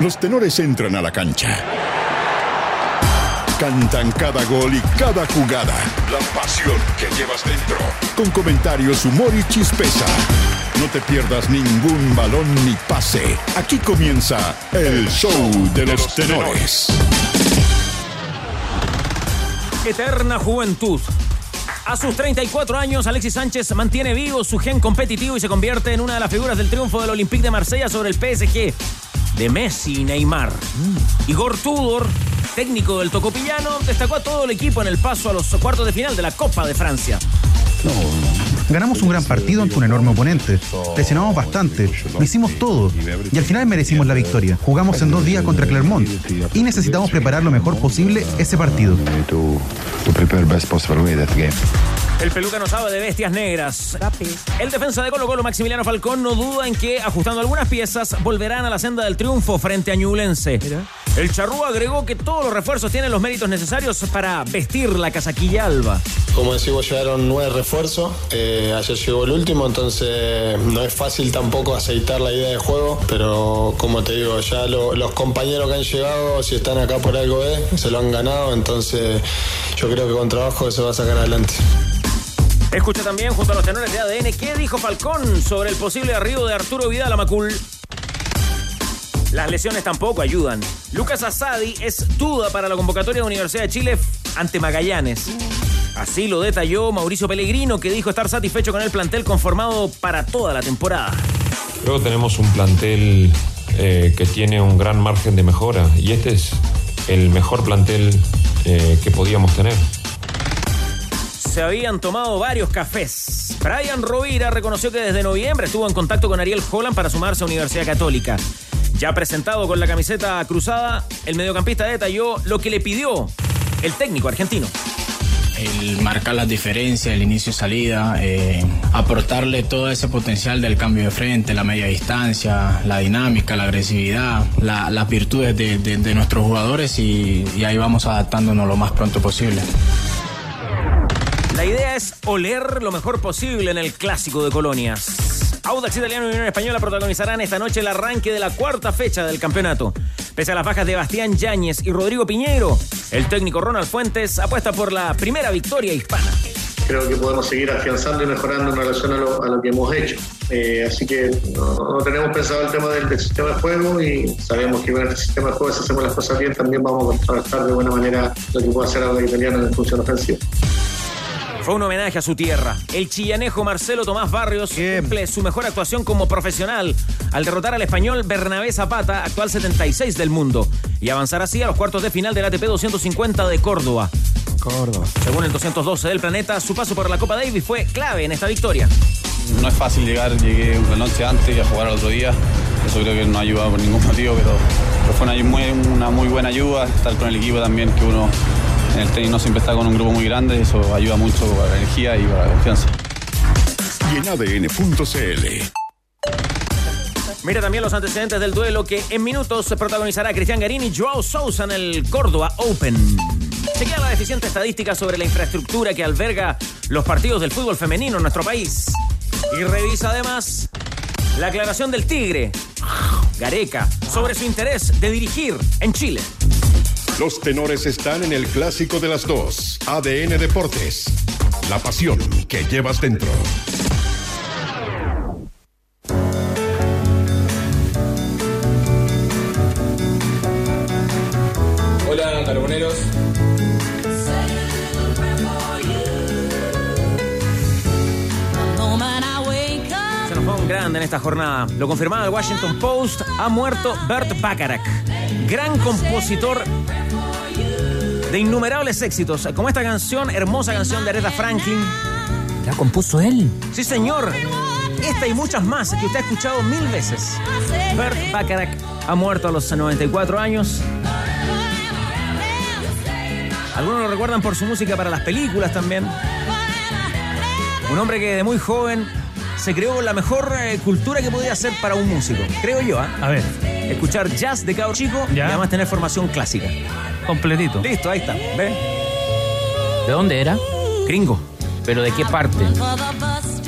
Los tenores entran a la cancha. Cantan cada gol y cada jugada. La pasión que llevas dentro. Con comentarios, humor y chispeza. No te pierdas ningún balón ni pase. Aquí comienza el show de los tenores. Eterna juventud. A sus 34 años, Alexis Sánchez mantiene vivo su gen competitivo y se convierte en una de las figuras del triunfo del Olympique de Marsella sobre el PSG de Messi y Neymar. Igor Tudor, técnico del Tocopillano, destacó a todo el equipo en el paso a los cuartos de final de la Copa de Francia. Ganamos un gran partido ante un enorme oponente. Presionamos bastante, lo hicimos todo y al final merecimos la victoria. Jugamos en dos días contra Clermont y necesitamos preparar lo mejor posible ese partido. El peluca no sabe de bestias negras. El defensa de Colo Colo, Maximiliano Falcón, no duda en que, ajustando algunas piezas, volverán a la senda del triunfo frente a Ñublense. El charrúa agregó que todos los refuerzos tienen los méritos necesarios para vestir la casaquilla alba. Como decimos, llegaron nueve refuerzos. Eh, ayer llegó el último, entonces no es fácil tampoco aceitar la idea de juego. Pero como te digo, ya lo- los compañeros que han llegado, si están acá por algo es, se lo han ganado. Entonces yo creo que con trabajo se va a sacar adelante. Escucha también, junto a los tenores de ADN, qué dijo Falcón sobre el posible arribo de Arturo Vidal a Macul. Las lesiones tampoco ayudan. Lucas Asadi es duda para la convocatoria de Universidad de Chile ante Magallanes. Así lo detalló Mauricio Pellegrino, que dijo estar satisfecho con el plantel conformado para toda la temporada. Creo que tenemos un plantel eh, que tiene un gran margen de mejora y este es el mejor plantel eh, que podíamos tener. Se habían tomado varios cafés. Brian Rovira reconoció que desde noviembre estuvo en contacto con Ariel Holland para sumarse a Universidad Católica. Ya presentado con la camiseta cruzada, el mediocampista detalló lo que le pidió el técnico argentino. el marcar las diferencias, el inicio y salida, eh, aportarle todo ese potencial del cambio de frente, la media distancia, la dinámica, la agresividad, la- las virtudes de, de- de nuestros jugadores y, y ahí vamos adaptándonos lo más pronto posible. La idea es oler lo mejor posible en el clásico de colonias. Audax Italiano y Unión Española protagonizarán esta noche el arranque de la cuarta fecha del campeonato. Pese a las bajas de Bastián Yáñez y Rodrigo Piñeiro, el técnico Ronald Fuentes apuesta por la primera victoria hispana. Creo que podemos seguir afianzando y mejorando en relación a lo, que hemos hecho. Eh, así que no, tenemos pensado el tema del, sistema de juego y sabemos que con este sistema de juego, si hacemos las cosas bien, también vamos a contrarrestar de buena manera lo que puede hacer ahora italiano en función ofensiva. Fue un homenaje a su tierra. El chillanejo Marcelo Tomás Barrios cumple su mejor actuación como profesional al derrotar al español Bernabé Zapata, actual 76 del mundo, y avanzar así a los cuartos de final del ATP 250 de Córdoba. Córdoba. Según el 212 del planeta, su paso por la Copa Davis fue clave en esta victoria. No es fácil llegar, llegué una noche antes y a jugar al otro día. Eso creo que no ha ayudado por ningún motivo, pero, pero fue una muy, una muy buena ayuda. Estar con el equipo también, que uno en el tenis no siempre está con un grupo muy grande, eso ayuda mucho para la energía y para la confianza. Y en ADN.cl. Mira también los antecedentes del duelo que en minutos se protagonizará Cristian Garini y Joao Sousa en el Córdoba Open. Chequea la deficiente estadística sobre la infraestructura que alberga los partidos del fútbol femenino en nuestro país. Y revisa además la aclaración del Tigre, Gareca, sobre su interés de dirigir en Chile. Los tenores están en el clásico de las dos. ADN Deportes. La pasión que llevas dentro. Hola, carboneros. Se nos va un grande en esta jornada. Lo confirmaba el Washington Post. Ha muerto Bert Bacharach, gran compositor de innumerables éxitos, como esta canción, hermosa canción de Aretha Franklin. ¿La compuso él? Sí, señor. Esta y muchas más que usted ha escuchado mil veces. Bert Bacharach ha muerto a los 94 años. Algunos lo recuerdan por su música para las películas también. Un hombre que de muy joven se creó la mejor eh, cultura que podía hacer para un músico, creo yo. ¿ah? A ver, Escuchar jazz de cabro chico y Ya. además tener formación clásica. completito. Listo, ahí está. ¿Ven? ¿De dónde era? Gringo. ¿Pero de qué parte?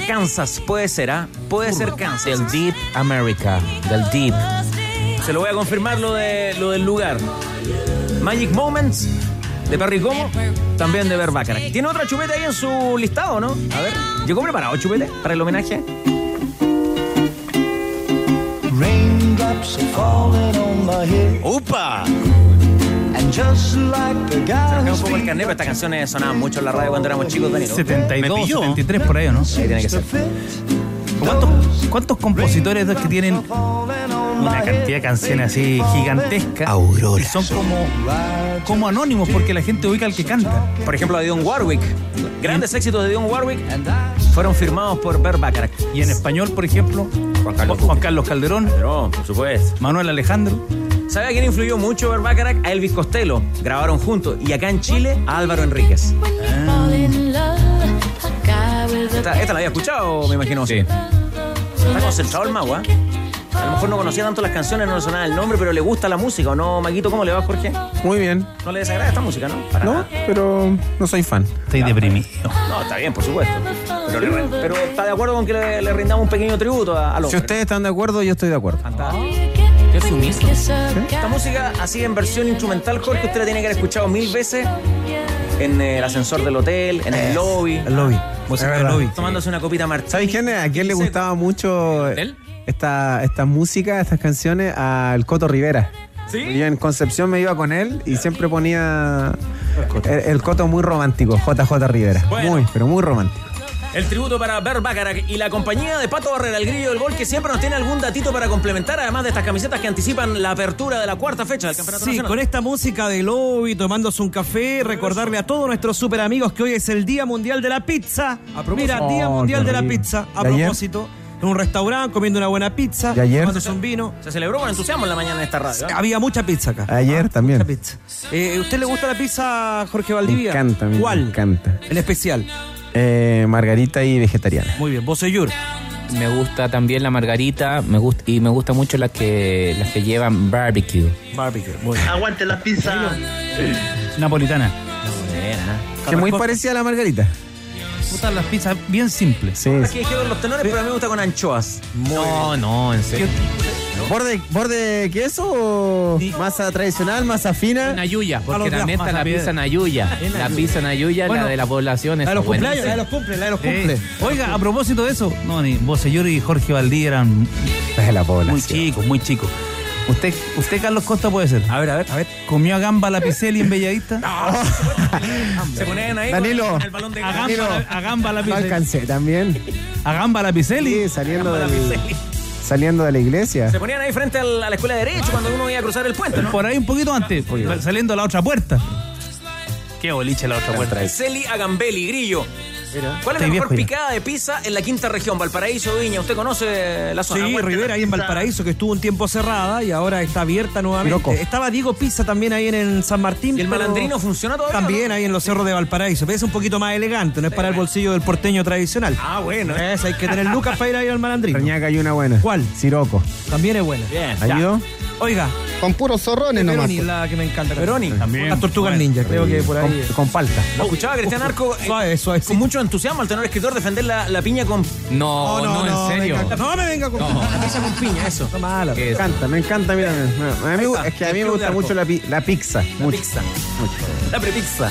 Kansas puede ser, ¿ah? Puede ser Kansas. Del Deep America. Del Deep. Se lo voy a confirmar lo, de, lo del lugar. Magic Moments de Perry Como, también de Berbacara. ¿Tiene otra chupeta ahí en su listado, no? A ver, ¿llegó preparado chupete para el homenaje? ¡Upa! Saca un poco el carnet, pero estas canciones sonaban mucho en la radio cuando éramos chicos, Danilo. 72, 73 por ahí, ¿o ¿no? Ahí tiene que ser. ¿Cuántos, cuántos compositores que tienen una cantidad de canciones así gigantescas? Aurora. Y son como, como anónimos porque la gente ubica al que canta. Por ejemplo, a Dion Warwick. Grandes éxitos de Dion Warwick fueron firmados por Bert Bacharach. Y en español, por ejemplo, Juan Carlos Juan Carlos Calderón, Pero, por supuesto. Manuel Alejandro. ¿Sabe a quién influyó mucho Bert Bacharach? A Elvis Costello. Grabaron juntos. Y acá en Chile, a Álvaro Enríquez. Esta, esta la había escuchado, me imagino. Sí. Está concentrado el mago, ¿ah? A lo mejor no conocía tanto las canciones, no le sonaba el nombre, pero le gusta la música, ¿o no, Maguito? ¿Cómo le va, Jorge? Muy bien. No le desagrada esta música, ¿no? Para No, nada. pero no soy fan. Estoy deprimido. No, está bien, por supuesto. Pero, le rin- pero está de acuerdo con que le, le rindamos un pequeño tributo a- al Si ustedes están de acuerdo, yo estoy de acuerdo. Fantástico. Qué sumiso. Esta música, así en versión instrumental, Jorge, usted la tiene que haber escuchado mil veces en el ascensor del hotel, en el lobby, El lobby. Música del lobby. tomándose una copita marcha. ¿Sabes quién? ¿A quién le gustaba mucho esta, esta música, estas canciones? Al Coto Rivera. ¿Sí? Yo en Concepción me iba con él y siempre ponía el, el Coto muy romántico, JJ Rivera. Bueno. Muy, pero muy romántico. El tributo para Bert Bacharach y la compañía de Pato Barrera, el grillo del gol, que siempre nos tiene algún datito para complementar, además de estas camisetas que anticipan la apertura de la cuarta fecha del Campeonato Sí, Nacional. con esta música de lobby, tomándose un café, recordarle a todos nuestros super amigos que hoy es el Día Mundial de la Pizza. Mira, Día Oh, Mundial qué de la. Pizza. A propósito, en un restaurante comiendo una buena pizza, ¿De ayer? tomándose un vino. Se celebró con entusiasmo en la mañana en esta radio. ¿eh? Había mucha pizza acá. Ayer también. Mucha pizza. Eh, ¿Usted le gusta la pizza, Jorge Valdivia? Me encanta, a ¿Cuál? me encanta. En especial. Eh, margarita y vegetariana. Muy bien. Boseyur. Me gusta también la margarita me gusta, y me gusta mucho las que, las que llevan barbecue. Barbecue. Muy bien. Aguante la pizza. Napolitana. Que muy parecida a la margarita. Me gustan las pizzas bien simples. Sí. Aquí dijeron los tenores, pero a mí me gusta con anchoas. No, no, en serio. ¿Borde, ¿Borde queso o masa tradicional, masa fina? Nayuya, A los porque las está la pizza Nayuya. La pizza Nayuya, Bueno, la de la población, La de los buena. cumpleaños, la de los cumples, la de los cumples. Oiga, a propósito de eso, no, ni Bosellur y Jorge Valdí eran Es la población. muy chicos, muy chicos. Usted, usted, Carlos Costa, puede ser. A ver, a ver. A ver, ¿comió a gamba la Picelli en Bellavista? Se ponían ahí Danilo. con el balón de A gamba, la- a gamba la No Picelli. alcancé también. A gamba la Picelli. Sí, saliendo, la del-. Saliendo de la iglesia. Se ponían ahí frente al- a la escuela de Derecho cuando uno iba a cruzar el puente, ¿no? Por ahí un poquito antes, saliendo a la otra puerta. Qué boliche la otra puerta. Celi Agambeli, Grillo. ¿Cuál es la Estoy mejor viejo ya. picada de pizza en la quinta región? Valparaíso, Viña. ¿Usted conoce la zona? Sí, Rivera la ahí en. Valparaíso, que estuvo un tiempo cerrada y ahora está abierta nuevamente. Estaba Diego Pizza también ahí en San Martín. ¿Y el pero malandrino funciona todavía? También ahí en los cerros de Valparaíso. Pero es un poquito más elegante, no es para el bolsillo del porteño tradicional. Ah, bueno. Es, hay que tener lucas para ir ahí al malandrino. Reñaca hay una buena. ¿Cuál? Siroco. También es buena. Bien. ya. ¿Ayudó? Oiga, Con puros zorrones nomás. Peroni, la que me encanta. Peroni. También. Las tortugas ninja, creo que por Con, ahí. con palta. Lo escuchaba a Cristian Arco eh, Suave, suave. con mucho entusiasmo al tenor escritor defender la, la piña con... No, no, en serio. No me venga con. La pizza con piña, eso. No mala. Me encanta, me encanta a mí también. No, a mí- está, es que a el mí me club gusta mucho la, pi- la pizza. La mucho. pizza. La prepizza.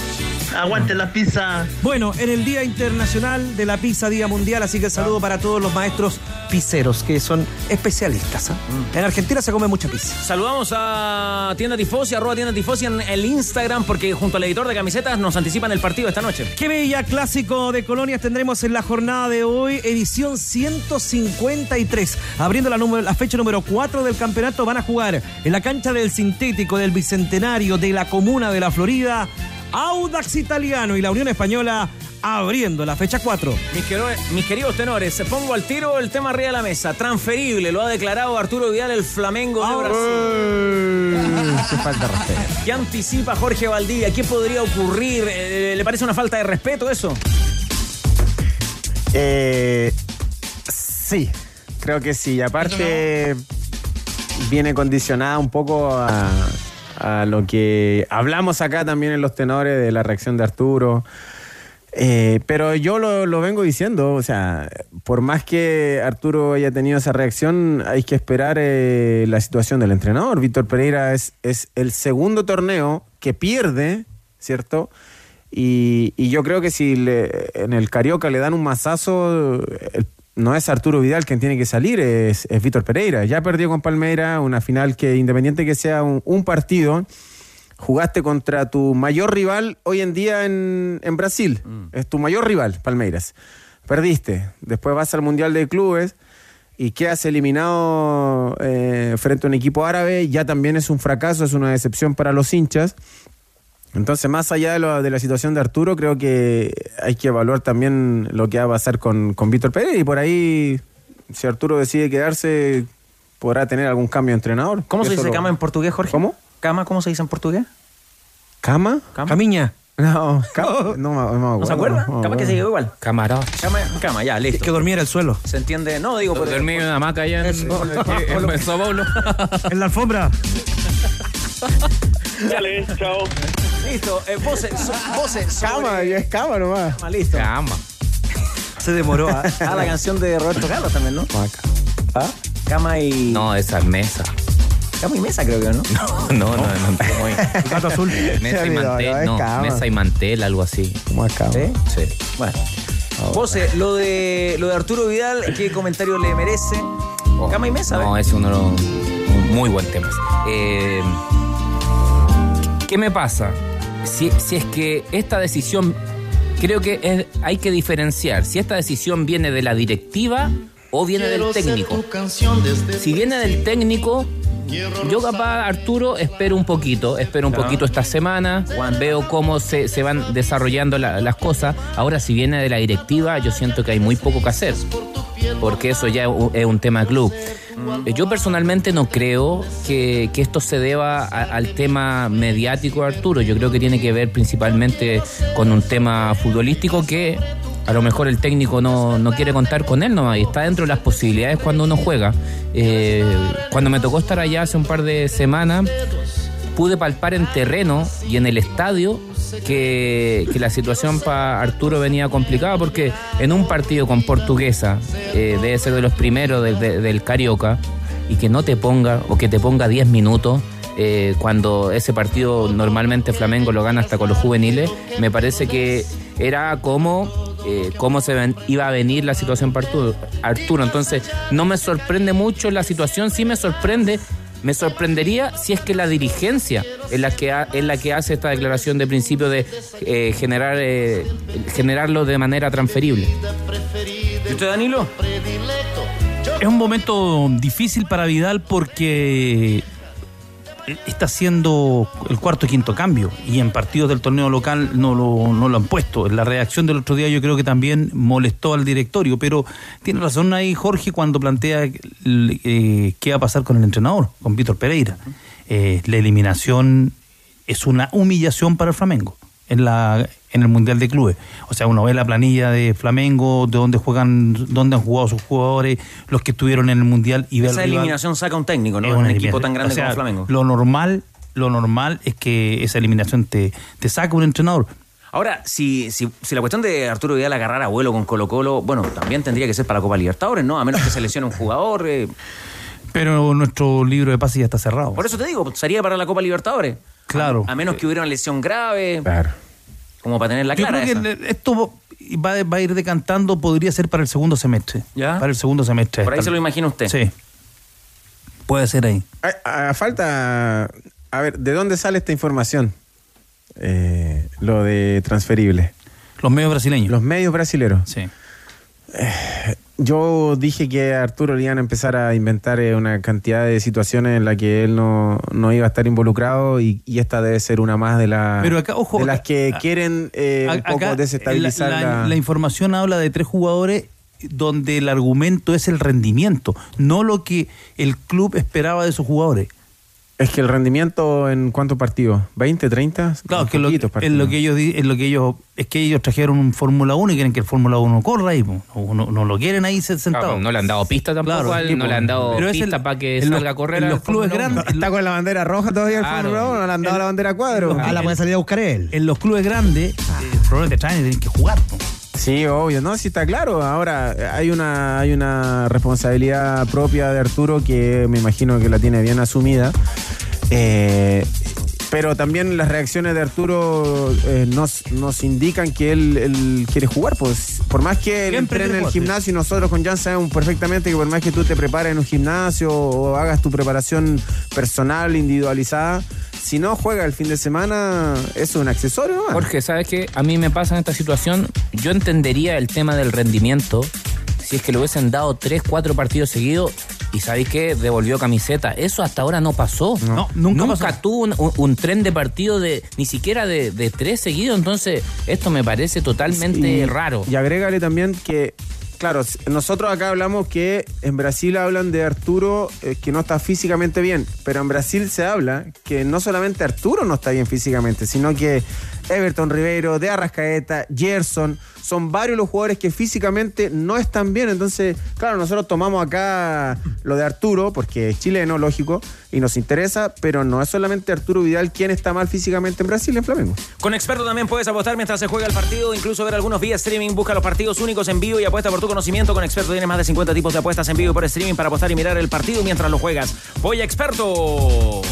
Aguante la pizza. Bueno, en el Día Internacional de la Pizza, Día Mundial, así que saludo para todos los maestros pizzeros, que son especialistas. ¿ah? En Argentina se come mucha pizza. Saludamos a Tienda Tifosi, arroba Tienda Tifosi en el Instagram, porque junto al editor de camisetas nos anticipan el partido esta noche. Qué bella clásico de colonias tendremos en la jornada de hoy, edición 153. Abriendo la, número- la fecha número 4 del campeonato, van a jugar en la cancha del sintético del Bicentenario de la Comuna de la Florida, Audax Italiano y la Unión Española abriendo la fecha 4. Mis, queridos tenores, se pongo al tiro el tema arriba de la mesa. Transferible, lo ha declarado Arturo Vidal, el Flamengo de Brasil. Qué falta de respeto. ¿Qué anticipa Jorge Valdivia? ¿Qué podría ocurrir? Eh, ¿Le parece una falta de respeto eso? Eh, sí, creo que sí. Y aparte viene condicionada un poco a, a lo que hablamos acá también en los tenores de la reacción de Arturo. Eh, pero yo lo, lo vengo diciendo, o sea, por más que Arturo haya tenido esa reacción, hay que esperar eh, la situación del entrenador. Víctor Pereira es, es el segundo torneo que pierde, ¿cierto? Y, y yo creo que si le- en el Carioca le dan un mazazo, el- no es Arturo Vidal quien tiene que salir, es, es Víctor Pereira. Ya perdió con Palmeira una final que, independiente que sea un, un partido, jugaste contra tu mayor rival hoy en día en, en Brasil. Es tu mayor rival, Palmeiras. Perdiste. Después vas al Mundial de Clubes y quedas eliminado eh, frente a un equipo árabe. Ya también es un fracaso, es una decepción para los hinchas. Entonces, más allá de, lo- de la situación de Arturo, creo que hay que evaluar también lo que va a pasar con, con Víctor Pérez. Y por ahí, si Arturo decide quedarse, podrá tener algún cambio de entrenador. ¿Cómo se dice lo- cama en portugués, Jorge? ¿Cómo? ¿Cama cómo se dice en portugués? ¿Cama? Camiña. No, cama, no, me- no, me ¿No se acuerdo, acuerda? no Cama que se llegó igual. Camarón. Cama, cama ya, listo. Que dormía en el suelo. ¿Se entiende? No, digo, por Dormí en una hamaca allá en, en, en Paulo. En la alfombra. Dale, chao. Listo, eh, voces, so- Cama, ya es cama nomás. Cama, listo. Cama. Se demoró. ¿ah? Ah, la canción de Roberto Carlos también, ¿no? ¿Ah? Cama y. No, esa es mesa. Cama y mesa, creo que, ¿no? No, no, no. no muy- Gato azul. Mesa y no, mantel. es No, cama. mesa y mantel, algo así. Como acá. ¿Sí? Sí. Bueno. José, lo de, lo de Arturo Vidal, ¿qué comentario le merece? Cama y mesa, No, ¿eh? es uno de los- un muy buen tema. Eh, ¿Qué me pasa? Si, si es que esta decisión, creo que es- hay que diferenciar si esta decisión viene de la directiva o viene del técnico. Si viene del técnico, yo capaz, Arturo, espero un poquito, espero un Claro. poquito esta semana, veo cómo se, se van desarrollando la- las cosas. Ahora, si viene de la directiva, yo siento que hay muy poco que hacer, porque eso ya es un- tema club. Eh, Yo personalmente no creo que, que esto se deba a- al tema mediático de Arturo, yo creo que tiene que ver principalmente con un tema futbolístico que a lo mejor el técnico no, no quiere contar con él nomás y está dentro de las posibilidades cuando uno juega. Eh, cuando me tocó estar allá hace un par de semanas, pude palpar en terreno y en el estadio que, que la situación para Arturo venía complicada porque en un partido con Portuguesa, eh, debe ser de los primeros del- de- del Carioca, y que no te ponga o que te ponga 10 minutos. eh, cuando ese partido normalmente Flamengo lo gana hasta con los juveniles, me parece que era como eh, cómo se ven- iba a venir la situación para Arturo, Arturo. Entonces, no me sorprende mucho la situación, sí me sorprende me sorprendería si es que la dirigencia es la que, ha- es la que hace esta declaración de principio de eh, generar eh, generarlo de manera transferible. ¿Y usted, Danilo? Es un momento difícil para Vidal porque está haciendo el cuarto y quinto cambio y en partidos del torneo local no lo, no lo han puesto. La reacción del otro día yo creo que también molestó al directorio, pero tiene razón ahí Jorge cuando plantea eh, qué va a pasar con el entrenador, con Víctor Pereira. Eh, la eliminación es una humillación para el Flamengo en la en el Mundial de Clubes. O sea, uno ve la planilla de Flamengo, de dónde juegan, dónde han jugado sus jugadores, los que estuvieron en el Mundial y ver Esa rival. eliminación saca un técnico, ¿no? Es Un equipo tan grande O sea, como Flamengo. Lo normal, lo normal es que esa eliminación te, te saca un entrenador. Ahora, si, si, si la cuestión de Arturo Vidal agarrar a vuelo con Colo Colo, bueno, también tendría que ser para la Copa Libertadores, ¿no? A menos que se lesione un jugador. eh. Pero nuestro libro de pases ya está cerrado. Por eso te digo, sería para la Copa Libertadores. Claro. A, a menos que hubiera una lesión grave. Claro. Como para tener la Yo clara creo esa. que esto va, va a ir decantando, podría ser para el segundo semestre. ¿Ya? Para el segundo semestre. Por ahí se lo imagina usted. Sí. Puede ser ahí. A, a falta. A ver, ¿de dónde sale esta información? Eh, lo de transferible. Los medios brasileños. Los medios brasileros. Sí. Yo dije que a Arturo le iban a empezar a inventar eh, una cantidad de situaciones en las que él no, no iba a estar involucrado y, y esta debe ser una más de, la, Pero acá, ojo, de las acá- que quieren eh, un A- poco acá, desestabilizar la, la, información habla de tres jugadores donde el argumento es el rendimiento, no lo que el club esperaba de esos jugadores. Es que el rendimiento en cuántos partidos? ¿20, 30? Claro, que lo, es lo que ellos es lo que ellos es que ellos trajeron un Fórmula 1 y quieren que el Fórmula 1 corra ahí, po. no, no- no lo quieren ahí se- sentado. Claro, no le han dado pista tampoco, Claro, al- sí, no le han dado Pero es pista el- para que en los- salga a correr. en los clubes grandes- Está con la bandera roja todavía el Claro. Fórmula 1, no le han dado la bandera cuadro. Ah, Ah, la puede salir a buscar él. En los clubes grandes, eh, colores te traen y tienes que jugar. po. Sí, obvio, no, sí está claro. Ahora hay una, hay una responsabilidad propia de Arturo que me imagino que la tiene bien asumida. Eh, pero también las reacciones de Arturo eh, nos, nos indican que él, él quiere jugar. Pues, por más que él entrene en el gimnasio y nosotros con Jan sabemos perfectamente que por más que tú te prepares en un gimnasio o hagas tu preparación personal, individualizada, si no juega el fin de semana, eso es un accesorio. ¿no? Jorge, ¿sabes qué? A mí me pasa en esta situación, yo entendería el tema del rendimiento si es que le hubiesen dado tres, cuatro partidos seguidos y ¿sabéis qué? Devolvió camiseta. Eso hasta ahora no pasó. No, nunca pasó. tuvo un, un- un tren de partido de ni siquiera de, de tres seguidos. Entonces, esto me parece totalmente Y- raro. Y agrégale también que, claro, nosotros acá hablamos que en Brasil hablan de Arturo eh, que no está físicamente bien, pero en Brasil se habla que no solamente Arturo no está bien físicamente, sino que Everton Ribeiro, De Arrascaeta, Gerson, son varios los jugadores que físicamente no están bien. Entonces, claro, nosotros tomamos acá lo de Arturo, porque es chileno, lógico, y nos interesa, pero no es solamente Arturo Vidal quien está mal físicamente en Brasil, en Flamengo. Con Experto también puedes apostar mientras se juega el partido, incluso ver algunos vía streaming. Busca los partidos únicos en vivo y apuesta por tu conocimiento. Con Experto tienes más de 50 tipos de apuestas en vivo y por streaming para apostar y mirar el partido mientras lo juegas. Voy a Experto.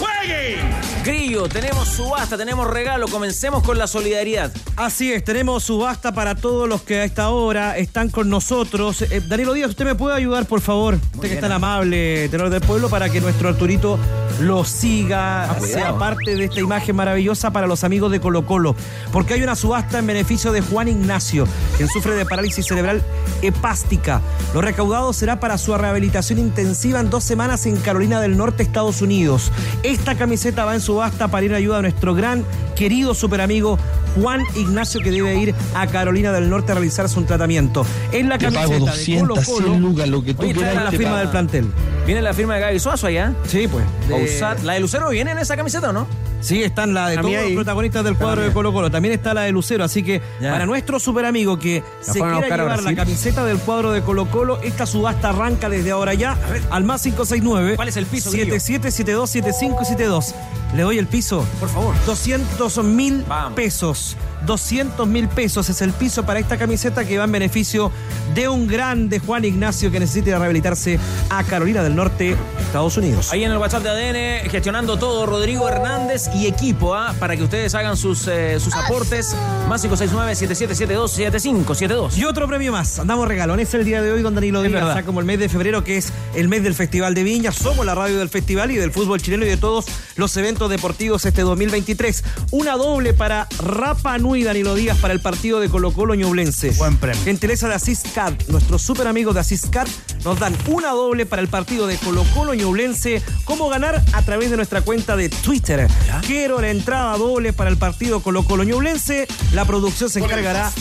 Grillo, tenemos subasta, tenemos regalo. Comencemos con la solidaridad. Así es, tenemos subasta para todos los que a esta hora están con nosotros. Eh, Danilo Díaz, ¿usted me puede ayudar, por favor? Usted que es tan amable, tenor del pueblo, para que nuestro Arturito lo siga, Ah, sea parte de esta imagen maravillosa para los amigos de Colo Colo. Porque hay una subasta en beneficio de Juan Ignacio, quien sufre de parálisis cerebral hepástica. Lo recaudado será para su rehabilitación intensiva en dos semanas en Carolina del Norte, Estados Unidos. Esta camiseta va en subasta para ir en ayuda a nuestro gran, querido superamigo Juan Ignacio, que debe ir a Carolina del Norte a realizarse un tratamiento. En la Te pago camiseta 200, de Colo 100 lucas, lo que tú Oye, la firma pago. del plantel. Viene la firma de Gaby Suazo allá. Sí, pues. de-. ¿La de Lucero viene en esa camiseta o no? Sí, están la de todos los protagonistas del cuadro de. Colo Colo. También está la de Lucero. Así que Ya. para nuestro super amigo que La se quiera llevar la camiseta del cuadro de Colo Colo, esta subasta arranca desde ahora ya al más 569. ¿Cuál es el piso, Grillo? 7772 75 y 72. Le doy el piso. Por favor. 200 mil pesos. 200 mil pesos es el piso para esta camiseta que va en beneficio de un grande Juan Ignacio que necesita rehabilitarse a Carolina del Norte, Estados Unidos. Ahí en el WhatsApp de ADN, gestionando todo, Rodrigo Hernández y equipo, ¿ah? para que ustedes hagan sus, eh, sus aportes. Más 569-7772-7572. Y otro premio más. Andamos regalones el día de hoy con Danilo Díaz, ya como el mes de febrero, que es el mes del Festival de Viña. Somos la radio del festival y del fútbol chileno y de todos los eventos deportivos este 2023. Una doble para Rapa Nui Danilo Díaz para el partido de Colo Colo Ñublense. Buen premio. Gentileza de Asís Card, nuestros super amigos de Asís Card, nos dan una doble para el partido de Colo Colo Ñublense. ¿Cómo ganar? A través de nuestra cuenta de Twitter. Quiero la entrada doble para el partido Colo Colo Ñublense. La producción se encargará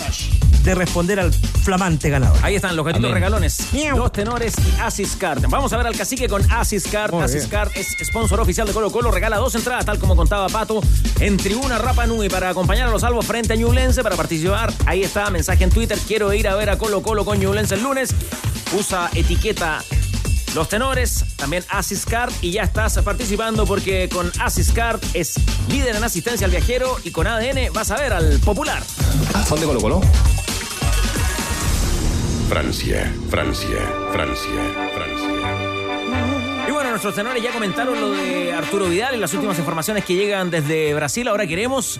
de responder al flamante ganador. Ahí están los gatitos Amén. regalones. Dos tenores y Asis Card. Vamos a ver al cacique con Asis Card. Muy Asis bien. Card es sponsor oficial de Colo Colo. Regala dos entradas, tal como contaba Pato, en Tribuna Rapa Nui para acompañar a los salvos frente a Ñublense para participar. Ahí está, mensaje en Twitter. Quiero ir a ver a Colo Colo con Ñublense el lunes. Usa etiqueta los tenores, también Asis Card y ya estás participando porque con Asis Card es líder en asistencia al viajero y con ADN vas a ver al popular. ¿Son de Colo Colo? Francia, Francia, Francia, Francia. Y bueno, nuestros tenores ya comentaron lo de Arturo Vidal y las últimas informaciones que llegan desde Brasil. Ahora queremos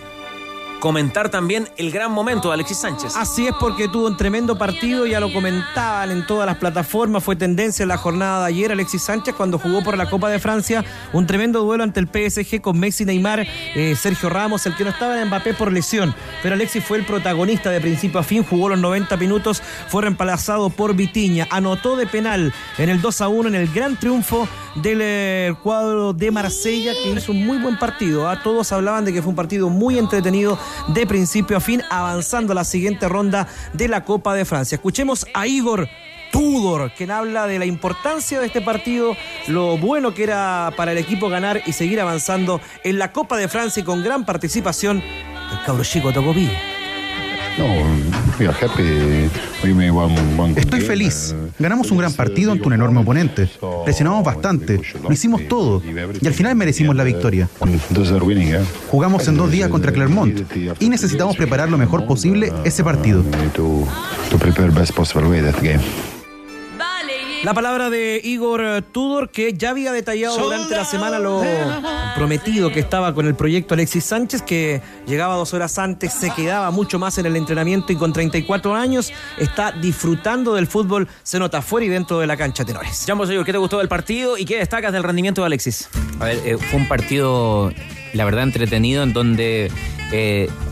comentar también el gran momento de Alexis Sánchez. Así es porque tuvo un tremendo partido, ya lo comentaban en todas las plataformas, fue tendencia en la jornada de ayer Alexis Sánchez cuando jugó por la Copa de Francia, un tremendo duelo ante el PSG con Messi, Neymar, eh, Sergio Ramos, el que no estaba en Mbappé por lesión, pero Alexis fue el protagonista de principio a fin, jugó los 90 minutos, fue reemplazado por Vitiña, anotó de penal en el 2 a 1 en el gran triunfo del eh, cuadro de Marsella que hizo un muy buen partido, ¿ah? todos hablaban de que fue un partido muy entretenido de principio a fin, avanzando a la siguiente ronda de la Copa de Francia. Escuchemos a Igor Tudor, quien habla de la importancia de este partido, lo bueno que era para el equipo ganar y seguir avanzando en la Copa de Francia y con gran participación del cabro chico Tocopilla. Estoy feliz. Ganamos un gran partido ante un enorme oponente. Presionamos bastante. Lo hicimos todo. Y al final merecimos la victoria. Jugamos en dos días contra Clermont y necesitamos preparar lo mejor posible ese partido. La palabra de Igor Tudor, que ya había detallado durante la semana lo prometido que estaba con el proyecto Alexis Sánchez, que llegaba dos horas antes, se quedaba mucho más en el entrenamiento y con 34 años está disfrutando del fútbol, se nota fuera y dentro de la cancha, tenores. Jambo Señor, ¿qué te gustó del partido y qué destacas del rendimiento de Alexis? A ver, eh, fue un partido, la verdad, entretenido en donde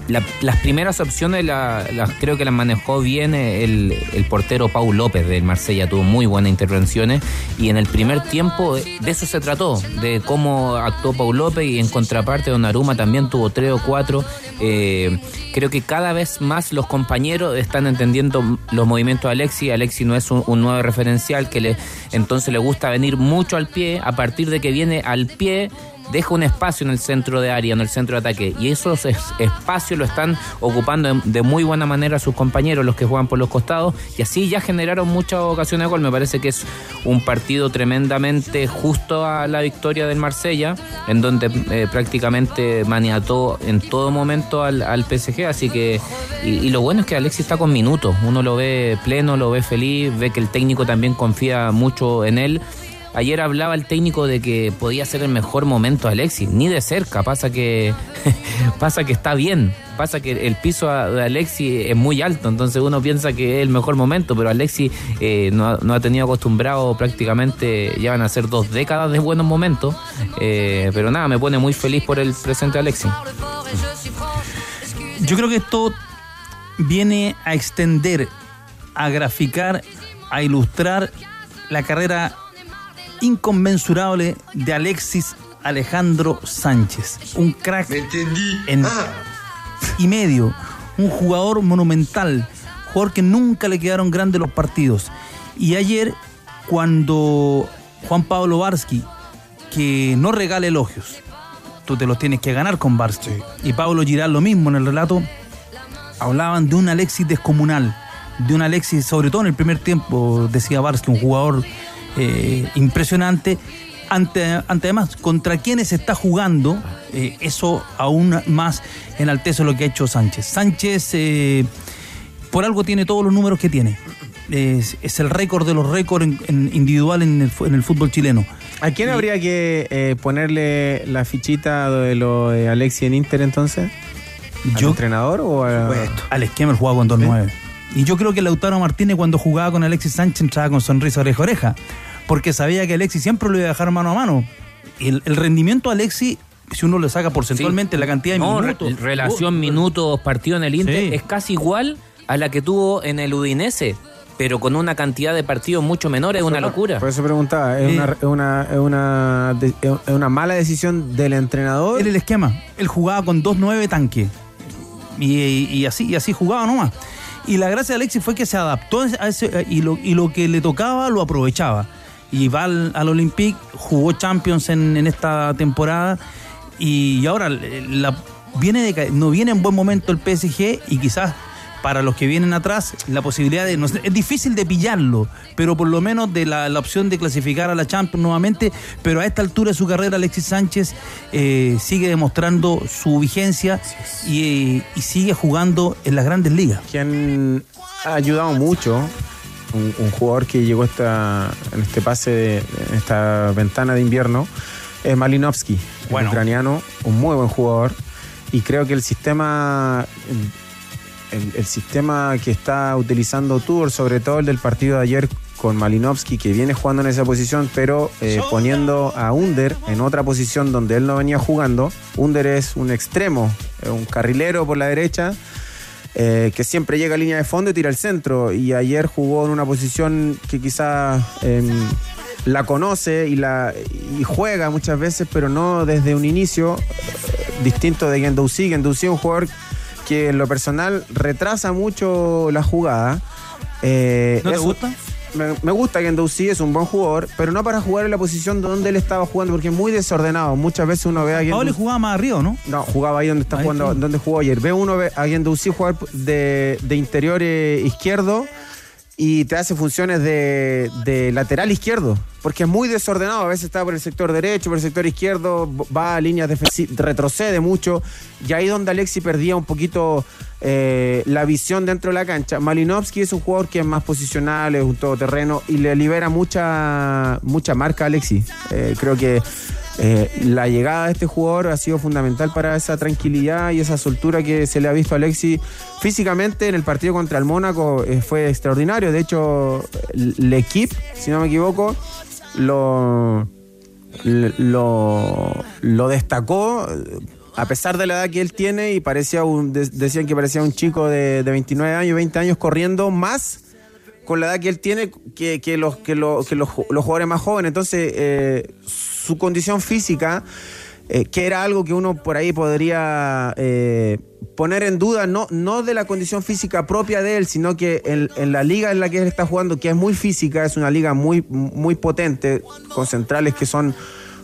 la- las primeras opciones la- creo que las manejó bien el, portero Paul López del Marsella, tuvo muy buenas intervenciones y en el primer tiempo de eso se trató, de cómo actuó Paul López y en contraparte Donnarumma también tuvo tres o cuatro. Eh, creo que cada vez más los compañeros están entendiendo los movimientos de Alexi. Alexi no es un, un nuevo referencial que le entonces le gusta venir mucho al pie. A partir de que viene al pie, deja un espacio en el centro de área, en el centro de ataque. Y esos es- espacios lo están ocupando de, de muy buena manera sus compañeros, los que juegan por los costados. Y así ya generaron muchas ocasiones de gol. Me parece que es un partido tremendamente justo a la victoria del Marsella, en donde eh, prácticamente maniató en todo momento al, al PSG. Así que, y, y lo bueno es que Alexis está con minutos. Uno lo ve pleno, lo ve feliz, ve que el técnico también confía mucho en él. Ayer hablaba el técnico de que podía ser el mejor momento Alexis, ni de cerca, pasa que pasa que está bien, pasa que el piso de Alexis es muy alto, entonces uno piensa que es el mejor momento, pero Alexis eh, no, ha- tenido acostumbrado prácticamente, ya van a ser dos décadas de buenos momentos, eh, pero nada, me pone muy feliz por el presente Alexis. Yo creo que esto viene a extender, a graficar, a ilustrar la carrera inconmensurable de Alexis Alejandro Sánchez. Un crack en y medio, un jugador monumental, jugador que nunca le quedaron grandes los partidos. Y ayer, cuando Juan Pablo Barsky, que no regala elogios, tú te los tienes que ganar con Barsky, y Pablo Giral lo mismo en el relato, hablaban de un Alexis descomunal, de un Alexis, sobre todo en el primer tiempo, decía Barsky, un jugador eh, impresionante. Ante, ante además, contra quienes está jugando, eh, eso aún más enaltece lo que ha hecho Sánchez. Sánchez, eh, por algo, tiene todos los números que tiene. Es, es el récord de los récords en- en individual en el, en el fútbol chileno. ¿A quién habría que eh, ponerle la fichita de lo de Alexi en Inter entonces? ¿Al Yo- entrenador o a... Al esquema, él jugaba con 2-9. Y yo creo que Lautaro Martínez, cuando jugaba con Alexis Sánchez, entraba con sonrisa oreja a oreja. Porque sabía que Alexis siempre lo iba a dejar mano a mano. El, el rendimiento a Alexis, si uno le saca porcentualmente la cantidad de No, minutos. re- relación minutos partido en el Inter Sí. es casi igual a la que tuvo en el Udinese, pero con una cantidad de partidos mucho menor, es una locura. Por eso preguntaba, ¿es, Sí. una, es, una, es, una, de- es una mala decisión del entrenador? Era el esquema. Él jugaba con 2-9 tanque. Y, y así, y así jugaba nomás. Y la gracia de Alexis fue que se adaptó a ese, y, lo, y lo que le tocaba lo aprovechaba. Y va al, al Olympique, jugó Champions en, en esta temporada y ahora la, viene de, no viene en buen momento el PSG y quizás para los que vienen atrás la posibilidad de no es difícil de pillarlo pero por lo menos de la, la opción de clasificar a la Champions nuevamente pero a esta altura de su carrera Alexis Sánchez eh, sigue demostrando su vigencia y, y sigue jugando en las grandes ligas Quien ha ayudado mucho, un, un jugador que llegó esta, en este pase, de, en esta ventana de invierno, es Malinovsky, ucraniano, un muy buen jugador. Y creo que el sistema, el, el sistema que está utilizando Tudor, sobre todo el del partido de ayer con Malinovsky, que viene jugando en esa posición, pero eh, poniendo a Under en otra posición donde él no venía jugando. Under es un extremo, eh, un carrilero por la derecha, eh, que siempre llega a línea de fondo y tira al centro. Y ayer jugó en una posición que quizás la conoce y, la, y juega muchas veces, pero no desde un inicio eh, distinto de Gendouzi. Gendouzi es un jugador que en lo personal retrasa mucho la jugada. Eh, ¿No te gusta? me, me gusta que Endouzi es un buen jugador, pero no para jugar en la posición donde él estaba jugando, porque es muy desordenado. Muchas veces uno ve a Paoli jugaba más arriba, ¿no? No, jugaba ahí donde está Ahí jugando, donde jugó ayer. Ve uno ve a Guendouzi jugar de, de interior eh, izquierdo y te hace funciones de, de lateral izquierdo, porque es muy desordenado. A veces está por el sector derecho, por el sector izquierdo, va a líneas defensivas, retrocede mucho. Y ahí donde Alexi perdía un poquito eh, la visión dentro de la cancha. Malinovsky es un jugador que es más posicional, es un todoterreno y le libera mucha, mucha marca a Alexi. Eh, creo que eh, la llegada de este jugador ha sido fundamental para esa tranquilidad y esa soltura que se le ha visto a Alexi físicamente en el partido contra el Mónaco eh, fue extraordinario. De hecho, el equipo, si no me equivoco, lo, lo, destacó eh, a pesar de la edad que él tiene y parecía un, de- decían que parecía un chico de, de 29 años, 20 años corriendo más con la edad que él tiene que, que los, que, lo- que los, los jugadores más jóvenes. Entonces, eh, su condición física, eh, que era algo que uno por ahí podría eh, poner en duda, no, no de la condición física propia de él, sino que en, en la liga en la que él está jugando, que es muy física, es una liga muy, muy potente, con centrales que son,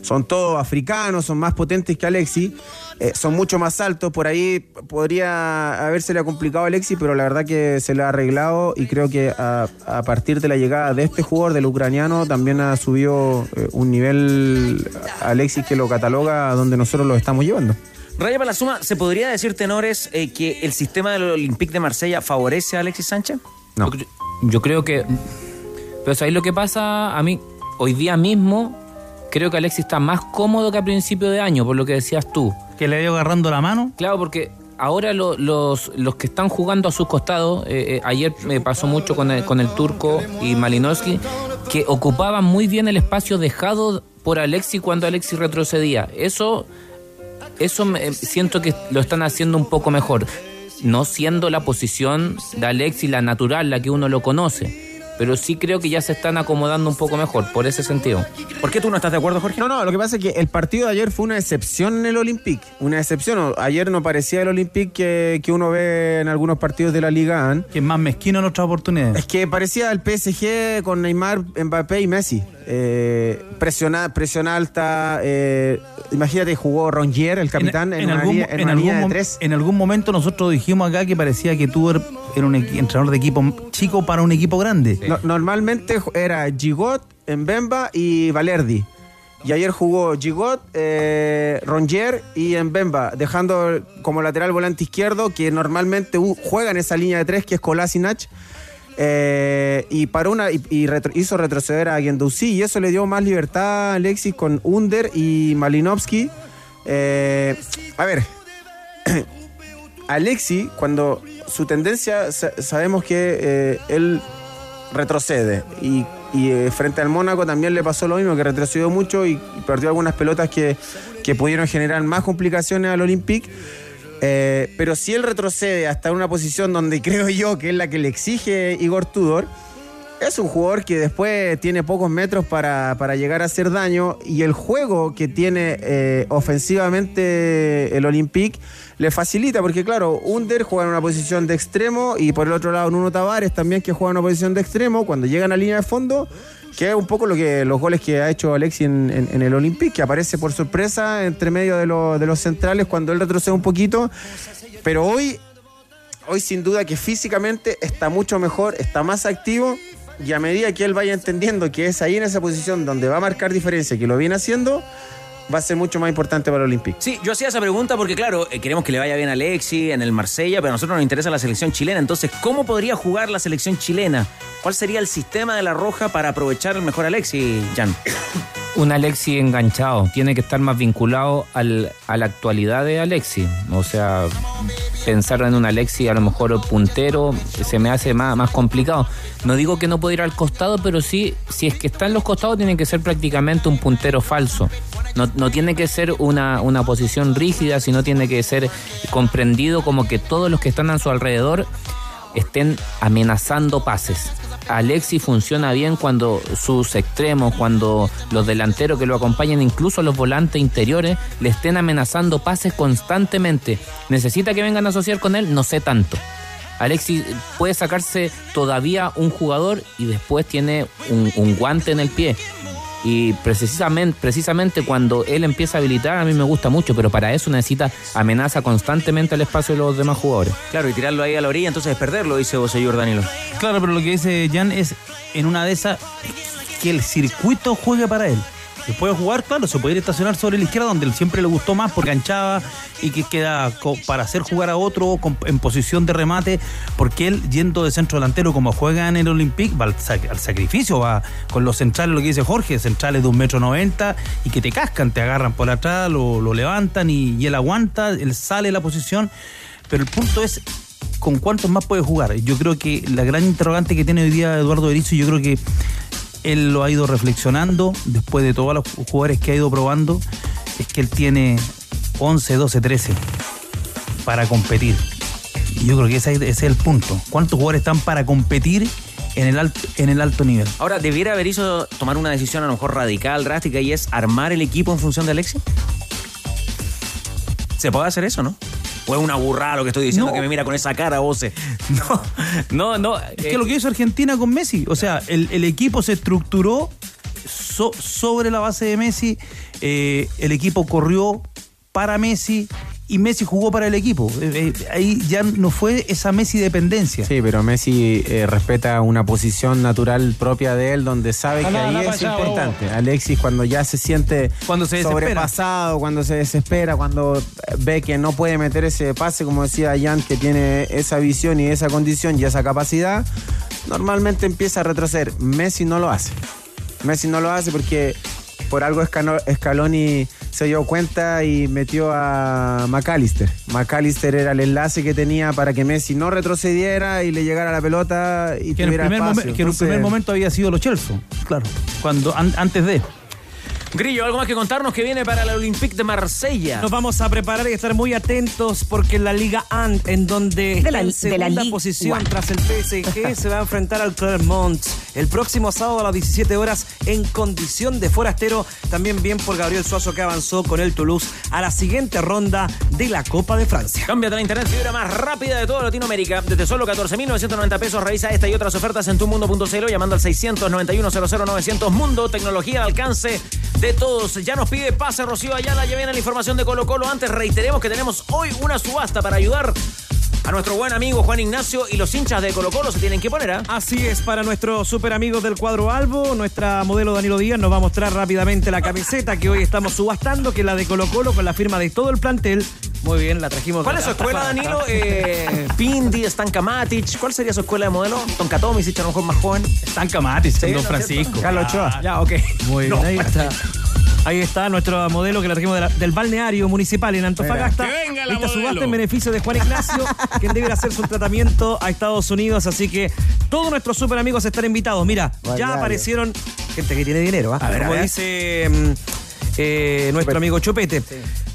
son todos africanos, son más potentes que Alexi. eh, son mucho más altos, por ahí podría habérsele complicado a Alexi, pero la verdad que se le ha arreglado y creo que a, a partir de la llegada de este jugador, del ucraniano, también ha subido eh, un nivel a Alexis que lo cataloga a donde nosotros lo estamos llevando. Raya para la suma, ¿se podría decir, tenores, eh, que el sistema del Olympique de Marsella favorece a Alexis Sánchez? No. Yo, yo creo que. Pero ¿sabéis lo que pasa? A mí, hoy día mismo, creo que Alexis está más cómodo que a principio de año, por lo que decías tú. Que le dio agarrando la mano. Claro, porque ahora lo- los, los que están jugando a sus costados, eh, eh, ayer me pasó mucho con el, con el turco y Malinowski, que ocupaban muy bien el espacio dejado por Alexis cuando Alexis retrocedía. Eso, eso me- siento que lo están haciendo un poco mejor. No siendo la posición de Alexis la natural, la que uno lo conoce. Pero sí creo que ya se están acomodando un poco mejor, por ese sentido. ¿Por qué tú no estás de acuerdo, Jorge? No, no, lo que pasa es que el partido de ayer fue una excepción en el Olympique. Una excepción. Ayer no parecía el Olympique que, que uno ve en algunos partidos de la Liga AN. Que es más mezquino en otras oportunidades. Es que parecía el PSG con Neymar, Mbappé y Messi. Eh, presión, a- presión alta. eh, imagínate, jugó Rongier, el capitán, en, una, algún, línea- en en una algún línea de tres. en algún momento nosotros dijimos acá que parecía que tú era un entrenador de equipo chico para un equipo grande. No- normalmente era Gigot, Mbemba y Valerdi. Y ayer jugó Gigot, eh, Rongier y Mbemba, dejando como lateral volante izquierdo, que normalmente juega en esa línea de tres, que es Kolasinac. eh, y para una y, hizo retroceder a Guendouzi y eso le dio más libertad a Alexis con Under y Malinovsky. Eh, a ver, Alexi, cuando su tendencia, sa- sabemos que eh, él retrocede. Y, eh, frente al Mónaco también le pasó lo mismo, que retrocedió mucho y, y perdió algunas pelotas que, que pudieron generar más complicaciones al Olympique. Eh, pero si él retrocede hasta una posición donde creo yo que es la que le exige Igor Tudor, es un jugador que después tiene pocos metros para, para llegar a hacer daño y el juego que tiene eh, ofensivamente el Olympique le facilita, porque claro, Under juega en una posición de extremo y por el otro lado Nuno Tavares también que juega en una posición de extremo, cuando llegan a línea de fondo, que es un poco lo que los goles que ha hecho Alexi en, el Olympique, que aparece por sorpresa entre medio de, los- de los centrales cuando él retrocede un poquito, pero hoy hoy sin duda que físicamente está mucho mejor, está más activo y a medida que él vaya entendiendo que es ahí en esa posición donde va a marcar diferencia, que lo viene haciendo, va a ser mucho más importante para el Olympique. Sí, yo hacía esa pregunta porque, claro, eh, queremos que le vaya bien a Alexi en el Marsella, pero a nosotros nos interesa la selección chilena. Entonces, ¿cómo podría jugar la selección chilena? ¿Cuál sería el sistema de la Roja para aprovechar el mejor Alexi, Jan? un Alexi enganchado, tiene que estar más vinculado al, a la actualidad de Alexi. O sea, pensar en un Alexi a lo mejor puntero se me hace más, más complicado. No digo que no pueda ir al costado, pero sí, si es que está en los costados, tiene que ser prácticamente un puntero falso. No, no tiene que ser una, una posición rígida, sino tiene que ser comprendido como que todos los que están a su alrededor estén amenazando pases. Alexi funciona bien cuando sus extremos, cuando los delanteros que lo acompañan, incluso los volantes interiores, le estén amenazando pases constantemente. ¿Necesita que vengan a asociar con él? No sé tanto. Alexis puede sacarse todavía un jugador y después tiene un guante en el pie. Y precisamente, precisamente cuando él empieza a habilitar, a mí me gusta mucho, pero para eso necesita amenaza constantemente el espacio de los demás jugadores. Claro, y tirarlo ahí a la orilla, entonces es perderlo, dice vos, señor Danilo. Claro, pero lo que dice Jan es en una de esas que el circuito juegue para él. Se puede jugar, claro, se puede ir a estacionar sobre la izquierda donde él siempre le gustó más porque ganchaba y que queda para hacer jugar a otro en posición de remate, porque él yendo de centro delantero como juega en el Olympique, va al, sac- al sacrificio, va con los centrales, lo que dice Jorge, centrales de un metro noventa y que te cascan, te agarran por atrás, lo, lo levantan y, y él aguanta, él sale de la posición, pero el punto es con cuántos más puede jugar. Yo creo que la gran interrogante que tiene hoy día Eduardo Berizzo, yo creo que él lo ha ido reflexionando después de todos los jugadores que ha ido probando, es que él tiene 11, 12, 13 para competir. Yo creo que ese, es el punto. ¿Cuántos jugadores están para competir en el alto, en el alto nivel? Ahora, ¿debiera Berizzo tomar una decisión a lo mejor radical, drástica, y es armar el equipo en función de Alexis? ¿Se puede hacer eso, no? ¿O es una burrada lo que estoy diciendo No. que me mira con esa cara, voce? No, no, no. Es que lo que hizo Argentina con Messi, o sea, el, el equipo se estructuró so- sobre la base de Messi, eh, el equipo corrió para Messi y Messi jugó para el equipo. Eh, eh, ahí ya no fue esa Messi dependencia. Sí, pero Messi eh, respeta una posición natural propia de él donde sabe que ahí es allá, importante. Alexis cuando ya se siente Cuando se sobrepasado, cuando se desespera, cuando ve que no puede meter ese pase, como decía Jan, que tiene esa visión y esa condición y esa capacidad, normalmente empieza a retroceder. Messi no lo hace. Messi no lo hace porque por algo Scaloni se dio cuenta y metió a McAllister. McAllister era el enlace que tenía para que Messi no retrocediera y le llegara la pelota y Que en, el tuviera primer, espacio. que en un primer momento había sido los Chelsea, claro, cuando an- antes de. Grillo, ¿algo más que contarnos que viene para el Olympique de Marsella? Nos vamos a preparar y estar muy atentos porque en la Liga AND, en donde De la- está en de la segunda posición One. tras el PSG, se va a enfrentar al Clermont el próximo sábado a las 17 horas en condición de forastero. También bien por Gabriel Suazo que avanzó con el Toulouse a la siguiente ronda de la Copa de Francia. Cámbiate la internet fibra más rápida de toda Latinoamérica. Desde solo 14.990 pesos, revisa esta y otras ofertas en tumundo.cl llamando al 691 00900 Mundo, tecnología al alcance de todos. Ya nos pide pase Rocío Ayala, ya viene la información de Colo Colo. Antes reiteremos que tenemos hoy una subasta para ayudar a nuestro buen amigo Juan Ignacio y los hinchas de Colo Colo se tienen que poner, ¿ah? Así es, para nuestros super amigos del cuadro Albo, nuestra modelo Danilo Díaz nos va a mostrar rápidamente la camiseta que hoy estamos subastando, que es la de Colo Colo con la firma de todo el plantel. Muy bien, la trajimos. ¿Cuál es su escuela, Danilo? Eh, Pindi, Stanka Matic. ¿Cuál sería su escuela de modelo? Tonka Tomic, a lo mejor más joven. Stanka Matic, Sí, Don ¿no es Francisco. Carlos Ochoa. Ya, ok. Muy bien, No, ahí está. Ahí está nuestro modelo que la trajimos de la- del balneario municipal en Antofagasta. Que venga la Esta subasta en beneficio de Juan Ignacio, quien debe hacer su tratamiento a Estados Unidos. Así que todos nuestros super amigos están invitados. Mira, ya aparecieron gente que tiene dinero. ¿ah? A ver, a Como ver. dice mm, eh, nuestro amigo Chopete.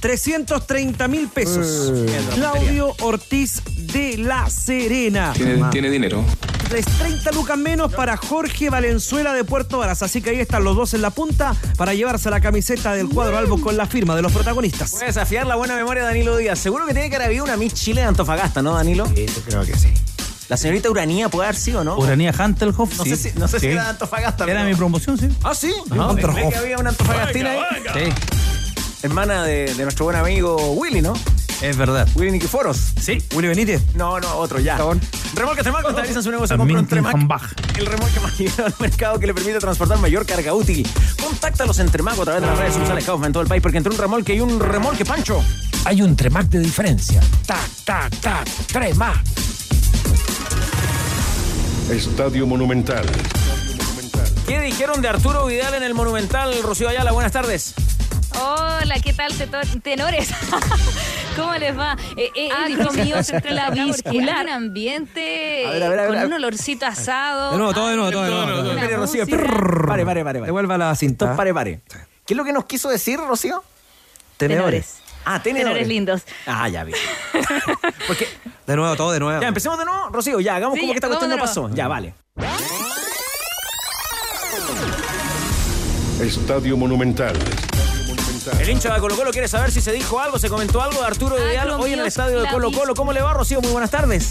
330 mil pesos. Uh. Claudio Ortiz de La Serena. Tiene, tiene dinero. Tres- 30 lucas menos para Jorge Valenzuela de Puerto Varas. Así que ahí están los dos en la punta para llevarse la camiseta del cuadro Albo con la firma de los protagonistas. Voy a desafiar la buena memoria de Danilo Díaz. Seguro que tiene que haber habido una Miss Chile de Antofagasta, ¿no, Danilo? Sí, yo creo que sí. La señorita Uranía puede haber sido, ¿no? Uranía Hantelhoff, No sí. sé si, no sé si era de Antofagasta. Era pero- mi promoción, sí. Ah, sí. Ajá. Ve que había una Antofagastina ahí. Sí, Hermana de, de nuestro buen amigo Willy, ¿no? es verdad. Willy Nikiforos. Sí. Willy Benítez. No, no, otro ya. Remolque Tremac contabiliza su negocio. Compra un Tremac. El remolque más al mercado que le permite transportar mayor carga útil. Contáctalos en Tremaco a través de las redes sociales Kaufman en todo el país, porque entre un remolque y un remolque, Pancho. Hay un Tremac de diferencia. Tac, tac, tac. Tremac. Estadio Monumental. ¿Qué dijeron de Arturo Vidal en el Monumental? Rocío Ayala, buenas tardes. Hola, ¿qué tal, tenores? ¿Cómo les va? Eh, eh, se entra la viscular. un ambiente A ver, a ver, a ver, con un olorcito asado. De nuevo, todo de nuevo, todo de nuevo. todo de nuevo. Rocío, pare, pare. pare. Devuelva la cinta. Pare, pare. ¿Qué es lo que nos quiso decir, Rocío? Tenores. Ah, tenedores. Tenores lindos. Ah, ya vi. Porque, De nuevo, todo de nuevo. ya, empecemos de nuevo, Rocío, ya, hagamos Sí, como que esta cuestión no de pasó. Ya, vale. Estadio Monumental. El hincha de Colo Colo quiere saber si se dijo algo, se comentó algo de Arturo Ah, Vidal hoy en el mío, estadio de la Colo Colo. ¿Cómo le va, Rocío? Muy buenas tardes.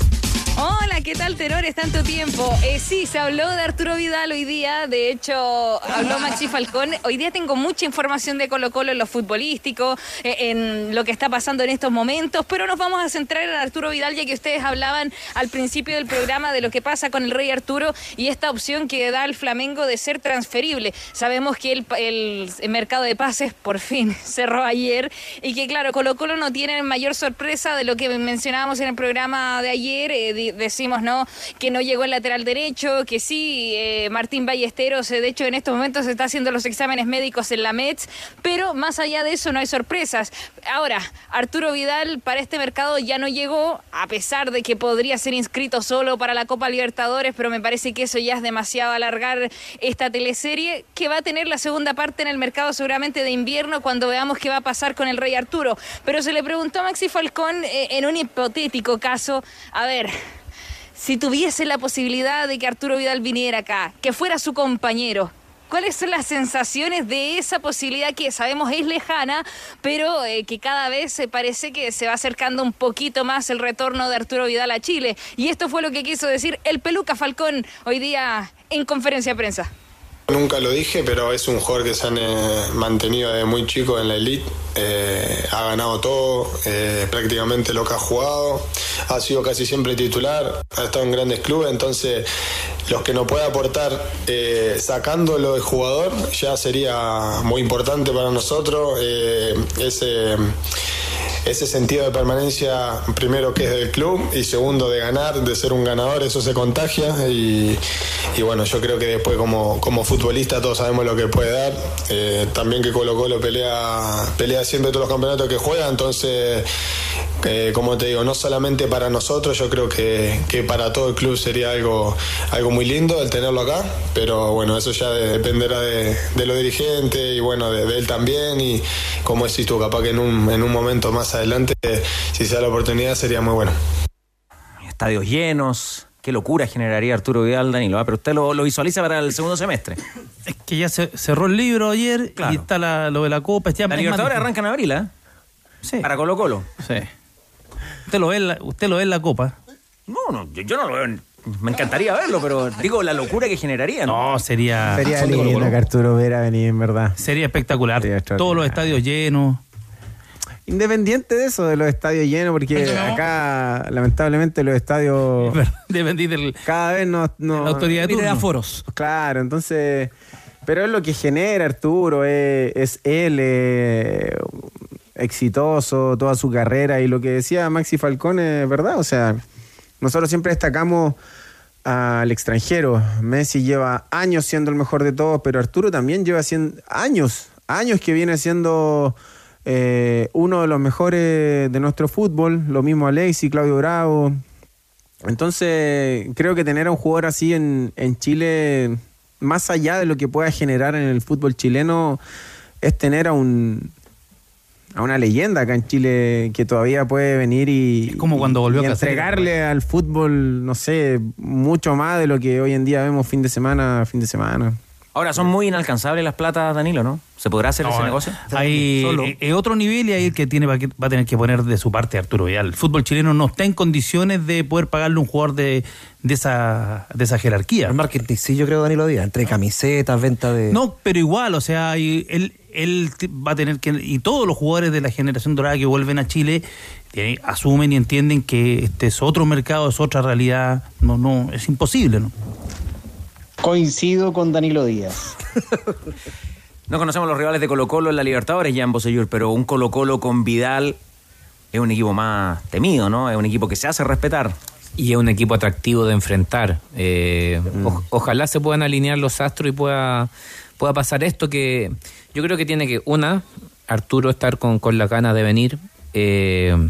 Hola, ¿qué tal, tenores? Tanto tiempo. Eh, sí, se habló de Arturo Vidal hoy día. De hecho, habló Maxi Falcón. Hoy día tengo mucha información de Colo Colo en lo futbolístico, eh, en lo que está pasando en estos momentos, pero nos vamos a centrar en Arturo Vidal, ya que ustedes hablaban al principio del programa de lo que pasa con el Rey Arturo y esta opción que da el Flamengo de ser transferible. Sabemos que el, mercado de pases por fin cerró ayer y que, claro, Colo Colo no tiene mayor sorpresa de lo que mencionábamos en el programa de ayer. eh, decimos, ¿no? Que no llegó el lateral derecho, que sí, eh, Martín Ballesteros, eh, de hecho, en estos momentos está haciendo los exámenes médicos en la METS, pero más allá de eso no hay sorpresas. Ahora, Arturo Vidal para este mercado ya no llegó, a pesar de que podría ser inscrito solo para la Copa Libertadores, pero me parece que eso ya es demasiado alargar esta teleserie, que va a tener la segunda parte en el mercado seguramente de invierno cuando veamos qué va a pasar con el Rey Arturo. Pero se le preguntó a Maxi Falcón eh, en un hipotético caso, a ver, si tuviese la posibilidad de que Arturo Vidal viniera acá, que fuera su compañero, ¿cuáles son las sensaciones de esa posibilidad que sabemos es lejana, pero eh, que cada vez se parece que se va acercando un poquito más el retorno de Arturo Vidal a Chile? Y esto fue lo que quiso decir el Peluca Falcón hoy día en conferencia de prensa. Nunca lo dije, pero es un jugador que se han eh, mantenido desde muy chico en la elite. Eh, ha ganado todo, eh, prácticamente lo que ha jugado. Ha sido casi siempre titular, ha estado en grandes clubes. Entonces, los que nos puede aportar eh, sacándolo de jugador ya sería muy importante para nosotros. Eh, ese ese sentido de permanencia, primero que es del club y segundo de ganar, de ser un ganador, eso se contagia y, y bueno, yo creo que después como, como futbolista todos sabemos lo que puede dar, Eh, también que Colo Colo pelea, pelea siempre todos los campeonatos que juega, entonces, eh, como te digo, no solamente para nosotros, yo creo que, que para todo el club sería algo, algo muy lindo el tenerlo acá, pero bueno, eso ya de- dependerá de, de los dirigentes y bueno, de, de él también y como decís tú, capaz que en un, en un momento más adelante, si se da la oportunidad, sería muy bueno. Estadios llenos. Qué locura generaría Arturo Vidal, Danilo. ¿ah? Pero usted lo, lo visualiza para el segundo semestre. Es que ya se cerró el libro ayer Claro. y está la- lo de la Copa. Ya La es Libertadores arranca en abril, ¿eh? Sí. Para Colo Colo. Sí. Usted lo ve en la, usted lo ve en la Copa. No, no, yo, yo no lo veo. en- Me encantaría verlo, pero digo la locura que generaría. No, sería. Sería Colo lindo que Arturo Vera venir, en verdad. Sería espectacular. Todos los estadios llenos. Independiente de eso, de los estadios llenos, porque acá, lamentablemente, los estadios Dependí del. cada vez no. no La autoridad de de aforos. Claro, entonces. Pero es lo que genera Arturo, es, es él, eh, exitoso toda su carrera. Y lo que decía Maxi Falcón es verdad, o sea, nosotros siempre destacamos al extranjero. Messi lleva años siendo el mejor de todos, pero Arturo también lleva cien- años, años que viene siendo eh, uno de los mejores de nuestro fútbol. Lo mismo Alexis, Claudio Bravo. Entonces, creo que tener a un jugador así en, en Chile, más allá de lo que pueda generar en el fútbol chileno, es tener a un a una leyenda acá en Chile que todavía puede venir y, como cuando volvió y Cáceres. entregarle al fútbol, no sé, mucho más de lo que hoy en día vemos fin de semana a fin de semana. Ahora, son muy inalcanzables las platas, Danilo, ¿no? ¿Se podrá hacer No, ese eh, negocio? Hay Solo. eh, eh, otro nivel y ahí el que tiene va, a tener que poner de su parte Arturo Vidal. El fútbol chileno no está en condiciones de poder pagarle un jugador de, de esa de esa jerarquía. El marketing, sí, yo creo, Danilo Díaz, entre camisetas, venta de. No, pero igual, o sea, y él, él va a tener que. Y todos los jugadores de la generación dorada que vuelven a Chile asumen y entienden que este es otro mercado, es otra realidad. No, no, es imposible, ¿no? Coincido con Danilo Díaz. No conocemos los rivales de Colo Colo en la Libertadores, Jan Bosellur, pero un Colo Colo con Vidal es un equipo más temido, ¿no? Es un equipo que se hace respetar. Y es un equipo atractivo de enfrentar. Eh, o- ojalá se puedan alinear los astros y pueda, pueda pasar esto que yo creo que tiene que, una, Arturo estar con, con la ganas de venir. eh, eh,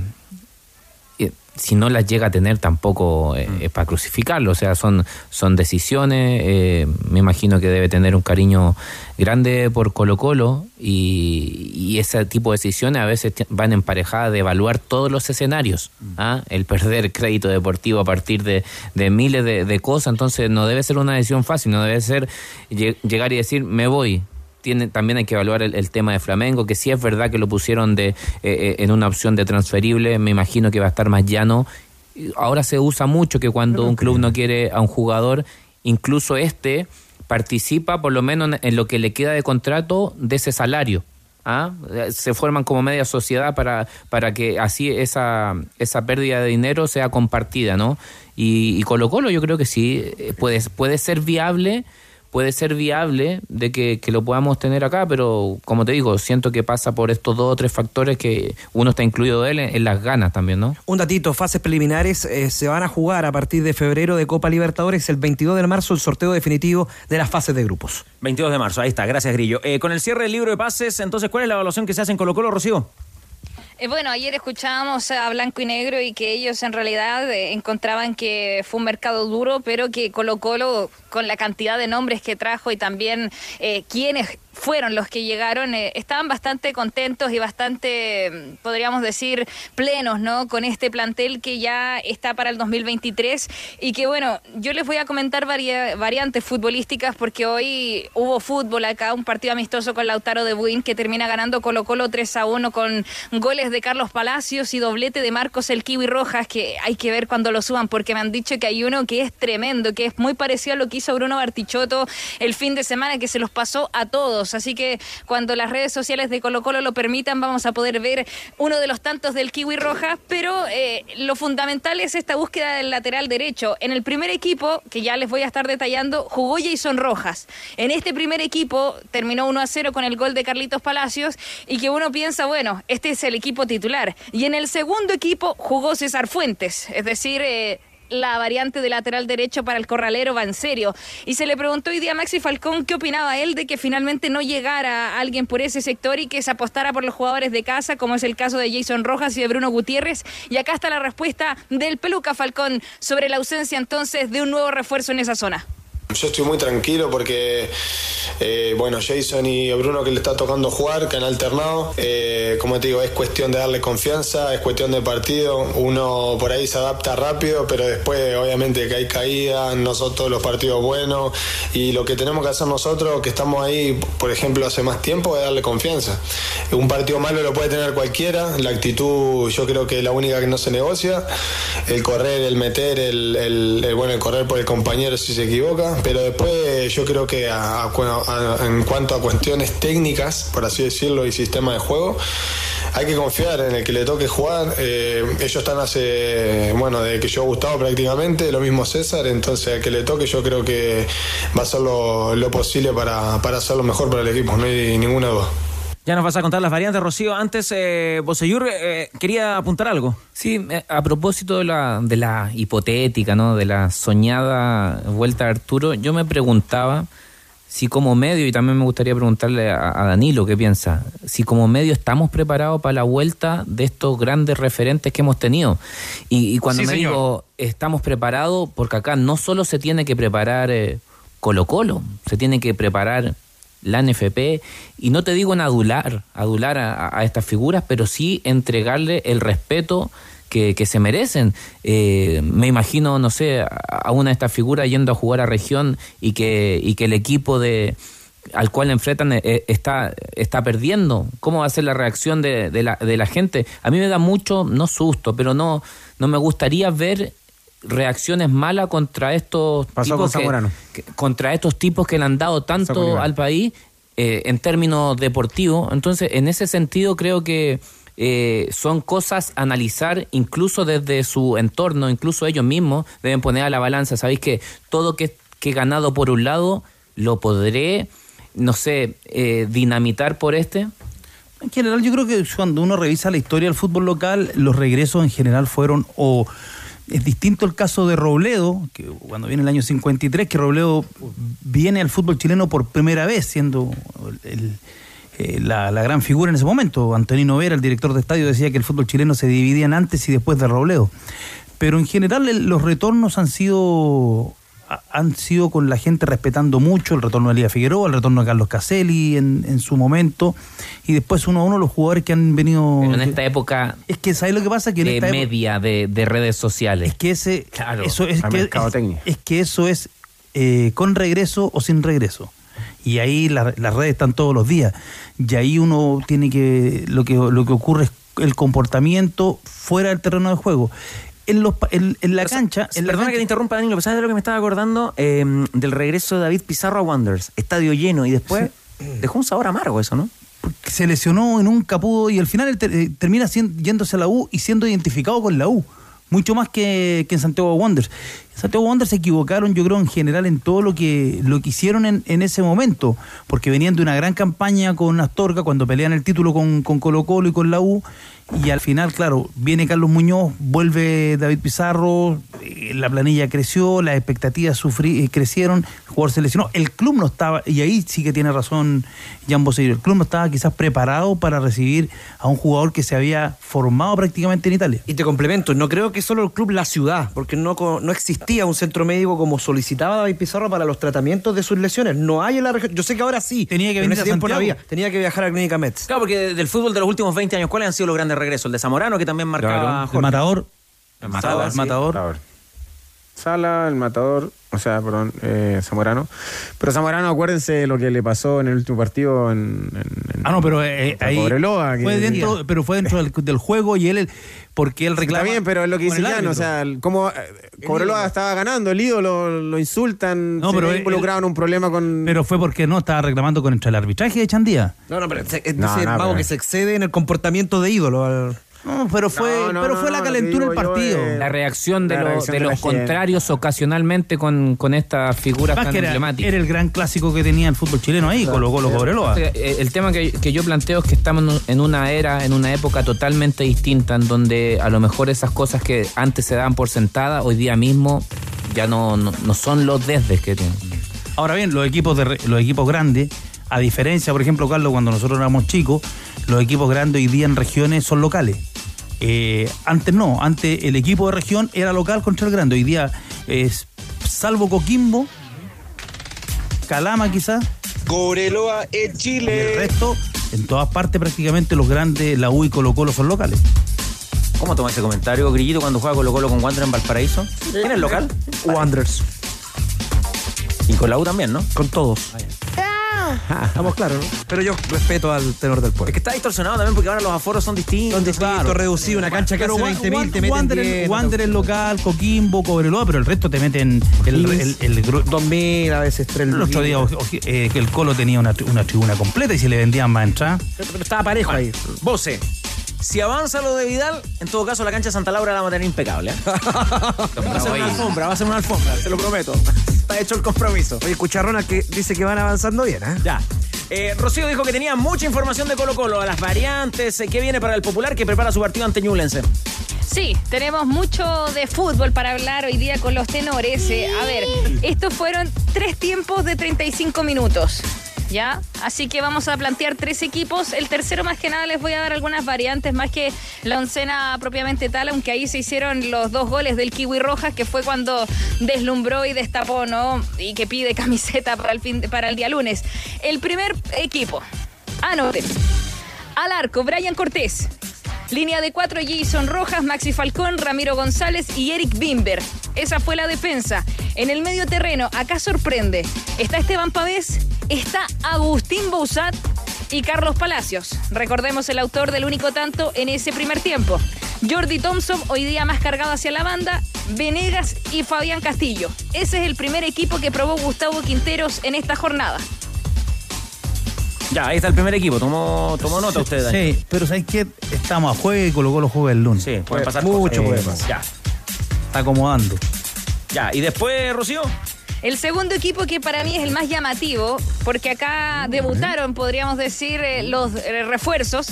si no las llega a tener tampoco eh, es para crucificarlo, o sea, son, son decisiones, eh, me imagino que debe tener un cariño grande por Colo Colo y, y ese tipo de decisiones a veces van emparejadas de evaluar todos los escenarios, ¿ah? el perder crédito deportivo a partir de, de miles de, de cosas, entonces no debe ser una decisión fácil, no debe ser lle- llegar y decir me voy, tiene, también hay que evaluar el, tema de Flamengo, que sí es verdad que lo pusieron de, eh, eh, en una opción de transferible, me imagino que va a estar más llano ahora se usa mucho que cuando un club no quiere a un jugador, incluso este participa por lo menos en lo que le queda de contrato de ese salario. ¿ah? Se forman como media sociedad para, para que así esa, esa pérdida de dinero sea compartida, ¿no? Y, y Colo Colo yo creo que sí, eh, puede, puede ser viable puede ser viable de que, que, lo podamos tener acá, pero como te digo, siento que pasa por estos dos o tres factores que uno está incluido de él en, en las ganas también, ¿no? Un datito, fases preliminares eh, se van a jugar a partir de febrero de Copa Libertadores, el 22 de marzo el sorteo definitivo de las fases de grupos. 22 de marzo, ahí está, gracias Grillo. Eh, con el cierre del libro de pases, entonces, ¿cuál es la evaluación que se hace en Colo Colo, Rocío? Eh, bueno, ayer escuchábamos a Blanco y Negro y que ellos en realidad eh, encontraban que fue un mercado duro, pero que Colo Colo, con la cantidad de nombres que trajo y también eh, quienes fueron los que llegaron, eh, estaban bastante contentos y bastante, mm, podríamos decir, plenos, ¿no? Con este plantel que ya está para el 2023 y que, bueno, yo les voy a comentar varia- variantes futbolísticas porque hoy hubo fútbol acá, un partido amistoso con Lautaro de Buin que termina ganando Colo Colo 3 a 1 con goles de Carlos Palacios y doblete de Marcos el Kiwi Rojas que hay que ver cuando lo suban porque me han dicho que hay uno que es tremendo, que es muy parecido a lo que hizo Bruno Bartichotto el fin de semana que se los pasó a todos. Así que cuando las redes sociales de Colo Colo lo permitan, vamos a poder ver uno de los tantos del Kiwi Roja. Pero eh, lo fundamental es esta búsqueda del lateral derecho. En el primer equipo, que ya les voy a estar detallando, jugó Jason Rojas. En este primer equipo terminó 1 a 0 con el gol de Carlitos Palacios y que uno piensa, bueno, este es el equipo titular. Y en el segundo equipo jugó César Fuentes, es decir, eh, la variante de lateral derecho para el corralero va en serio. Y se le preguntó hoy día a Maxi Falcón qué opinaba él de que finalmente no llegara alguien por ese sector y que se apostara por los jugadores de casa, como es el caso de Jason Rojas y de Bruno Gutiérrez. Y acá está la respuesta del Peluca Falcón sobre la ausencia entonces de un nuevo refuerzo en esa zona. Yo estoy muy tranquilo porque, eh, bueno, Jason y Bruno que le está tocando jugar, que han alternado, eh, como te digo, es cuestión de darle confianza, es cuestión de partido, uno por ahí se adapta rápido, pero después obviamente que hay caídas, no los partidos buenos. Y lo que tenemos que hacer nosotros, que estamos ahí, por ejemplo, hace más tiempo, es darle confianza. Un partido malo lo puede tener cualquiera, la actitud yo creo que es la única que no se negocia, el correr, el meter, el, bueno, el correr por el compañero si se equivoca, pero después yo creo que a- a- a- en cuanto a cuestiones técnicas, por así decirlo, y sistema de juego, hay que confiar en el que le toque jugar. Eh, ellos están hace, bueno, desde que yo he gustado prácticamente, lo mismo César, entonces al que le toque yo creo que va a hacer lo, lo posible para, para hacerlo mejor para el equipo, no hay ninguna duda. Ya nos vas a contar las variantes, Rocío. Antes, eh, Boseyur eh, quería apuntar algo. Sí, eh, a propósito de la, de la hipotética, ¿no? De la soñada vuelta de Arturo, yo me preguntaba si como medio, y también me gustaría preguntarle a, a Danilo qué piensa, si como medio estamos preparados para la vuelta de estos grandes referentes que hemos tenido. Y, y cuando Sí, me señor. digo estamos preparados, porque acá no solo se tiene que preparar eh, Colo Colo, se tiene que preparar la NFP, y no te digo en adular, adular a, estas figuras, pero sí entregarle el respeto que, que se merecen. Eh, me imagino, no sé, a, una de estas figuras yendo a jugar a región y que, y que el equipo de al cual enfrentan eh, está, está perdiendo. ¿Cómo va a ser la reacción de, de la, de la gente? A mí me da mucho, no susto, pero no, no me gustaría ver reacciones malas contra estos Pasó con tipos que- Zamorano. que- contra estos tipos que le han dado con tanto al país eh, en términos deportivos. Entonces, en ese sentido, creo que eh, son cosas a analizar incluso desde su entorno, incluso ellos mismos deben poner a la balanza. Sabéis que todo que, que he ganado por un lado lo podré, no sé, eh, dinamitar por este. En general, yo creo que cuando uno revisa la historia del fútbol local, los regresos en general fueron o es distinto el caso de Robledo, que cuando viene el año 53, que Robledo viene al fútbol chileno por primera vez, siendo eh, la, la gran figura en ese momento. Antonino Vera, el director de estadio, decía que el fútbol chileno se dividía en antes y después de Robledo. Pero en general los retornos han sido han sido con la gente respetando mucho el retorno de Elías Figueroa, el retorno de Carlos Caselli en, en su momento, y después uno a uno los jugadores que han venido... Pero en esta época Es que, ¿sabes lo que pasa? Que en de esta época- media de, de redes sociales. es que ese eso es que, es, que eso es eh, con regreso o sin regreso. Y ahí la- las redes están todos los días. Y ahí uno tiene que lo que lo que ocurre es el comportamiento fuera del terreno de juego en, los, pa- en, en la cancha. En la Perdona cancha- que te interrumpa, Danilo, pero ¿sabes de lo que me estaba acordando? Eh, del regreso de David Pizarro a Wanderers. Estadio lleno y después dejó un sabor amargo eso, ¿no? se lesionó en un capudo y al final él ter- eh, termina yéndose a la U y siendo identificado con la U. Mucho más que, que en Santiago Wanderers. En Santiago Wanderers se equivocaron, yo creo, en general en todo lo que, lo que hicieron en, en ese momento, porque venían de una gran campaña con Astorga cuando pelean el título con, con Colo Colo y con la U, y al final, claro, viene Carlos Muñoz, vuelve David Pizarro, eh, la planilla creció, las expectativas sufrí- eh, crecieron, el jugador se lesionó, el club no estaba, y ahí sí que tiene razón Jan Boseiro, el club no estaba quizás preparado para recibir a un jugador que se había formado prácticamente en Italia. Y te complemento, no creo que solo el club La Ciudad, porque no, co- no existía un centro médico como solicitaba David Pizarro para los tratamientos de sus lesiones. No hay en la región. Yo sé que ahora sí. Tenía que venir ese a tiempo no Santiago. había. Tenía que viajar a la Clínica Metz. Claro, porque del fútbol de los últimos 20 años, ¿cuáles han sido los grandes regresos? El de Zamorano, que también marcaba el Jorge. matador, El Matador, el sí. matador. Sala, el matador, o sea, perdón, eh, Zamorano. Pero Zamorano, acuérdense lo que le pasó en el último partido en. en- en- Ah, no, pero eh, ahí Cobreloa, que- fue dentro, pero fue dentro del, del juego y él, porque él reclama. Está bien, pero es lo que dice o sea, como eh, Cobreloa estaba ganando, el ídolo lo insultan, No, se pero involucrado en un problema con. Pero fue porque no estaba reclamando contra el arbitraje de Chandía. No, no, pero se- es No, decir, no, vamos, pero- que se excede en el comportamiento de ídolo. al- No, pero fue, No, no, pero fue no, la calentura del yo partido. La reacción de, La de de la los gente. contrarios ocasionalmente con, con estas figuras tan era, emblemáticas. era el gran clásico que tenía el fútbol chileno ahí, Colo Colo Cobreloa. Eh, El tema que, que yo planteo es que estamos en una era, en una época totalmente distinta, en donde a lo mejor esas cosas que antes se daban por sentada, hoy día mismo ya no, no, no son los desdes que tienen. Ahora bien, los equipos de re- los equipos grandes, a diferencia, por ejemplo, Carlos, cuando nosotros éramos chicos, los equipos grandes hoy día en regiones son locales. Eh, antes no, antes el equipo de región era local contra el grande. Hoy día es salvo Coquimbo, Calama quizás, Cobreloa en y Chile. el resto, en todas partes prácticamente los grandes, la U y Colo Colo son locales. ¿Cómo toma ese comentario, Grillito, cuando juega Colo Colo con Wander en Valparaíso? ¿Quién es local? Wanderers. Y con la U también, ¿no? Con todos. Estamos claros, ¿no? Pero yo respeto al tenor del Es pueblo. que está distorsionado también porque ahora los aforos son distintos. Son distintos, reducido, una cancha que hace Wan- 20 mil, Wan- te meten Wander, 10, no te- Wander es local, Coquimbo, Cobreloa, pero el resto te meten el, el, el gru- 2000, a veces 3 El otro día eh, que el Colo tenía una, tri- una tribuna completa y se le vendían más entradas. Pero estaba parejo ahí. Voce. Si avanza lo de Vidal, en todo caso la cancha de Santa Laura la vamos a tener impecable. ¿eh? va a ser una alfombra, va a ser una alfombra, se lo prometo. Está hecho el compromiso. Oye, Cucharrona que dice que van avanzando bien, ¿eh? Ya. Eh, Rocío dijo que tenía mucha información de Colo Colo, a las variantes, eh, qué viene para el popular que prepara su partido ante Ñublense. Sí, tenemos mucho de fútbol para hablar hoy día con los tenores. Eh, a ver, estos fueron tres tiempos de 35 minutos. ¿Ya? Así que vamos a plantear tres equipos. El tercero, más que nada, les voy a dar algunas variantes, más que la oncena propiamente tal, aunque ahí se hicieron los dos goles del Kiwi Rojas, que fue cuando deslumbró y destapó, ¿no? Y que pide camiseta para el, para el día lunes. El primer equipo. Anoten. Al arco, Brian Cortés. Línea de cuatro, Jason Rojas, Maxi Falcón, Ramiro González y Eric Bimber. Esa fue la defensa. En el medio terreno, acá sorprende. Está Esteban Pavés, está Agustín Bouzat y Carlos Palacios. Recordemos el autor del único tanto en ese primer tiempo. Jordi Thompson, hoy día más cargado hacia la banda, Venegas y Fabián Castillo. Ese es el primer equipo que probó Gustavo Quinteros en esta jornada. Ya, ahí está el primer equipo. Tomó, tomó nota usted, Dani. Sí, pero ¿sabes qué? Estamos a jueves y Colo Colo juega el lunes. Sí, pueden pasar Mucho cosas. puede Eh, pasar. Ya, Está acomodando. ya. Y después, Rocío. El segundo equipo que para mí es el más llamativo, porque acá debutaron, podríamos decir, eh, los eh, refuerzos.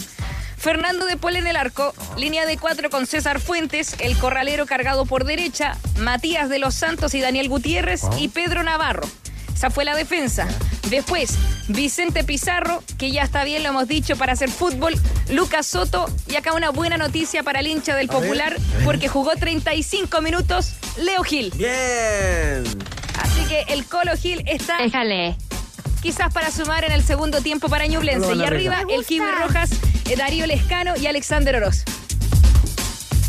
Fernando de Paul en el arco, línea de cuatro con César Fuentes, el corralero cargado por derecha, Matías de los Santos y Daniel Gutiérrez y Pedro Navarro. Esa fue la defensa. Después, Vicente Pizarro, que ya está bien, lo hemos dicho, para hacer fútbol. Lucas Soto, y acá una buena noticia para el hincha del Popular, porque jugó 35 minutos, Leo Gil. Bien. Así que el Colo Gil está. Déjale. Quizás para sumar en el segundo tiempo para Ñublense. Y arriba, el Kiwi Rojas, eh, Darío Lescano y Alexander Oroz.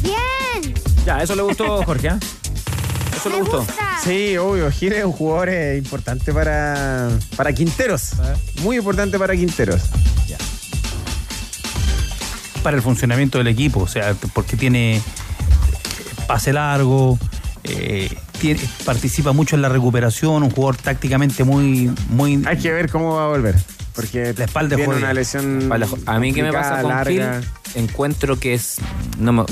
Bien. Ya, eso le gustó, Jorge. ¿ah? Eso le gustó. Sí, obvio. Gil es un jugador eh, importante para, para Quinteros. Muy importante para Quinteros. Para el funcionamiento del equipo, o sea, porque tiene pase largo, eh, tiene- participa mucho en la recuperación, un jugador tácticamente muy... muy Hay que ver cómo va a volver. Porque la espalda tiene juega. una lesión. A mí que me pasa con Gil, encuentro que es... No, me-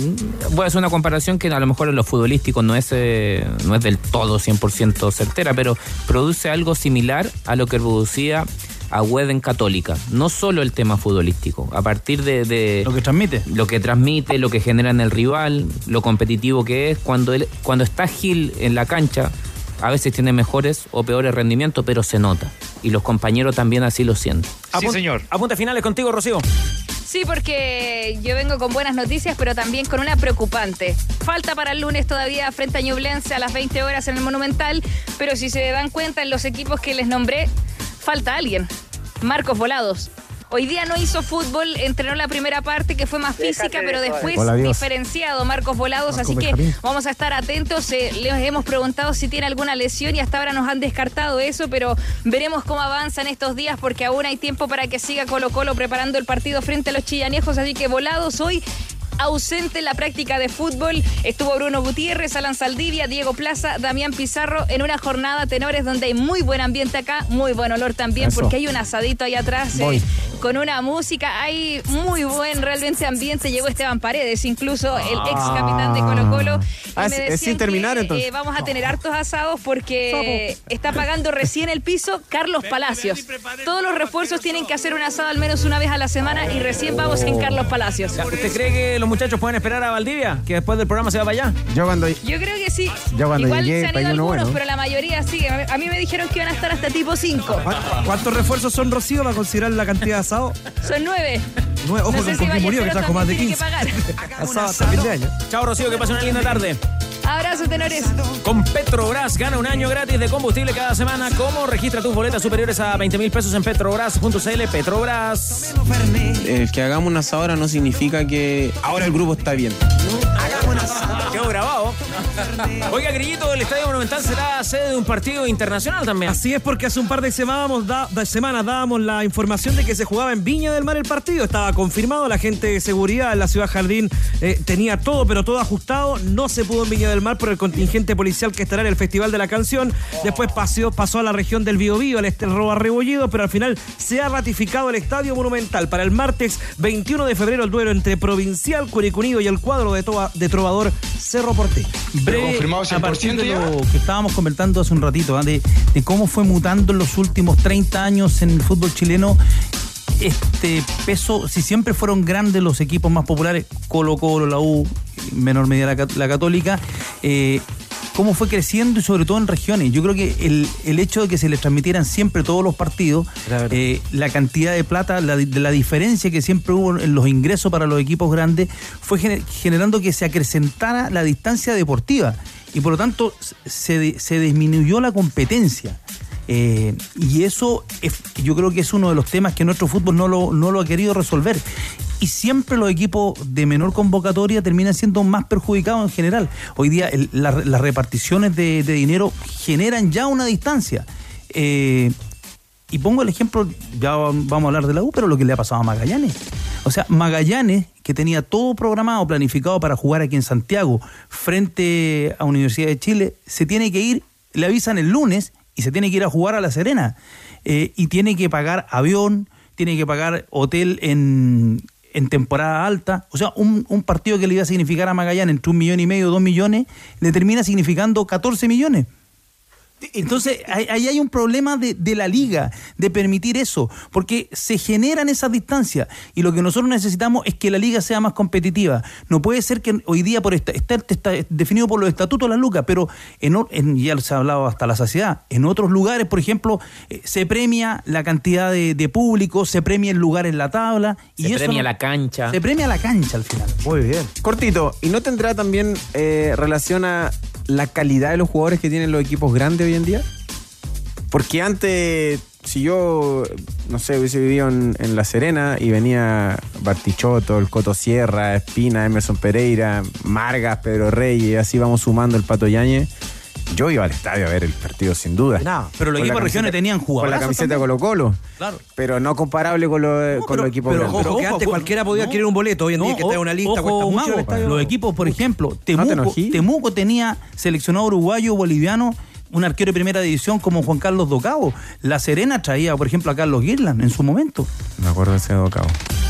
voy a hacer una comparación que a lo mejor en lo futbolístico no es, eh, no es del todo 100% certera, pero produce algo similar a lo que producía a Wed en Católica. No solo el tema futbolístico, a partir de, de- Lo que transmite. lo que transmite, lo que genera en el rival, lo competitivo que es. Cuando, él, cuando está Gil en la cancha, a veces tiene mejores o peores rendimientos, pero se nota. Y los compañeros también así lo sienten. Apun- Apunte finales contigo, Rocío. Sí, porque yo vengo con buenas noticias, pero también con una preocupante. Falta para el lunes todavía frente a Ñublense a las 20 horas en el Monumental, pero si se dan cuenta en los equipos que les nombré, falta alguien. Marcos Volados. Hoy día no hizo fútbol, entrenó la primera parte que fue más física, pero después Hola, diferenciado Marcos Volados, así que Benjamín. vamos a estar atentos. Eh, les hemos preguntado si tiene alguna lesión y hasta ahora nos han descartado eso, pero veremos cómo avanza en estos días porque aún hay tiempo para que siga Colo Colo preparando el partido frente a los chillanejos, así que Volados hoy ausente en la práctica de fútbol. Estuvo Bruno Gutiérrez, Alan Saldivia, Diego Plaza, Damián Pizarro en una jornada tenores donde hay muy buen ambiente acá, muy buen olor también, Eso. porque hay un asadito ahí atrás eh, con una música. Hay muy buen realmente ambiente. Llegó Esteban Paredes, incluso el ex capitán de Colo Colo. Y Ah, me es- es sin terminar, que, entonces. eh, vamos a tener hartos asados porque está pagando recién el piso Carlos Palacios. Todos los refuerzos tienen que hacer un asado al menos una vez a la semana y recién vamos en Carlos Palacios. ¿Usted cree que los muchachos pueden esperar a Valdivia? Que después del programa se va para allá. Yo cuando. Yo creo que sí. Ya cuando Igual llegué, se han ido uno algunos, bueno. pero la mayoría sí. A mí me dijeron que iban a estar hasta tipo 5. ¿Cuántos refuerzos son Rocío para considerar la cantidad de asado? Son 9. Nueve, ojo No sé con si Coquimbo Unido, que Ballesteros trajo más de también 15. tiene que pagar. Asado hasta fin de año. Chao, Rocío, que pase una linda tarde. Abrazo, tenores. Con Petrobras gana un año gratis de combustible cada semana. ¿Cómo? Registra tus boletas superiores a 20 mil pesos en petrobras.cl. Petrobras. El que hagamos una asadora no significa que ahora el grupo está bien. Quedó grabado. Oiga, Grillito, el Estadio Monumental será sede de un partido internacional también. Así es porque hace un par de semanas, da- de semanas dábamos la información de que se jugaba en Viña del Mar el partido. Estaba confirmado, la gente de seguridad en la ciudad Jardín eh, tenía todo, pero todo ajustado. No se pudo en Viña del Mar por el contingente policial que estará en el Festival de la Canción. Después pasó, pasó a la región del Biobío, al este Robo Rebollido, pero al final se ha ratificado el Estadio Monumental para el martes 21 de febrero el duelo entre Provincial, Curicunido y el cuadro de, Toba- de Trovador Cerro Porteño. Breve, a partir de lo que estábamos comentando hace un ratito, ¿ah? de, de cómo fue mutando en los últimos 30 años en el fútbol chileno este peso, si siempre fueron grandes los equipos más populares, Colo Colo, la U, en menor medida la, Cat- la Católica, eh, cómo fue creciendo y sobre todo en regiones. Yo creo que el, el hecho de que se les transmitieran siempre todos los partidos, eh, la cantidad de plata, la, de la diferencia que siempre hubo en los ingresos para los equipos grandes, fue gener- generando que se acrecentara la distancia deportiva y por lo tanto se, se disminuyó la competencia. Eh, y eso es- yo creo que es uno de los temas que nuestro fútbol no lo, no lo ha querido resolver. Y siempre los equipos de menor convocatoria terminan siendo más perjudicados en general. Hoy día las reparticiones de, de dinero generan ya una distancia. Eh, y pongo el ejemplo, ya vamos a hablar de la U, pero lo que le ha pasado a Magallanes. O sea, Magallanes, que tenía todo programado, planificado para jugar aquí en Santiago, frente a Universidad de Chile, se tiene que ir, le avisan el lunes y se tiene que ir a jugar a La Serena. Eh, y tiene que pagar avión, tiene que pagar hotel en, en temporada alta. O sea, un, un partido que le iba a significar a Magallanes entre un millón y medio, dos millones, le termina significando 14 millones. Entonces, ahí ahí hay un problema de, de la liga, de permitir eso, porque se generan esas distancias y lo que nosotros necesitamos es que la liga sea más competitiva. No puede ser que hoy día por esta, está, está definido por los estatutos las lucas, pero en, ya se ha hablado hasta la saciedad. En otros lugares, por ejemplo, eh, se premia la cantidad de, de público, se premia el lugar en la tabla. y Se eso premia no- la cancha. Se premia la cancha al final. Muy bien. Cortito, ¿y no tendrá también eh, relación a la calidad de los jugadores que tienen los equipos grandes hoy en día? Porque antes, si yo, no sé, hubiese vivido en, La Serena y venía Bartichotto, el Coto Sierra, Espina, Emerson Pereira, Margas, Pedro Reyes, así vamos sumando el Pato Yañez, Yo iba al estadio a ver el partido sin duda. No, pero los Con equipos de regiones tenían Con la camiseta de también. Colo Colo. Claro. Pero no comparable con, lo- con los equipos Pero grandes. ojo, que antes cualquiera podía adquirir un boleto. Hoy en día que está en una lista, ojo, cuesta mucho Mago. Los equipos, por ejemplo, te Temuco. Temuco tenía seleccionado uruguayo, boliviano, un arquero de primera división como Juan Carlos Docabo. La Serena traía, por ejemplo, a Carlos Girland en su momento. Me acuerdo de ese docado.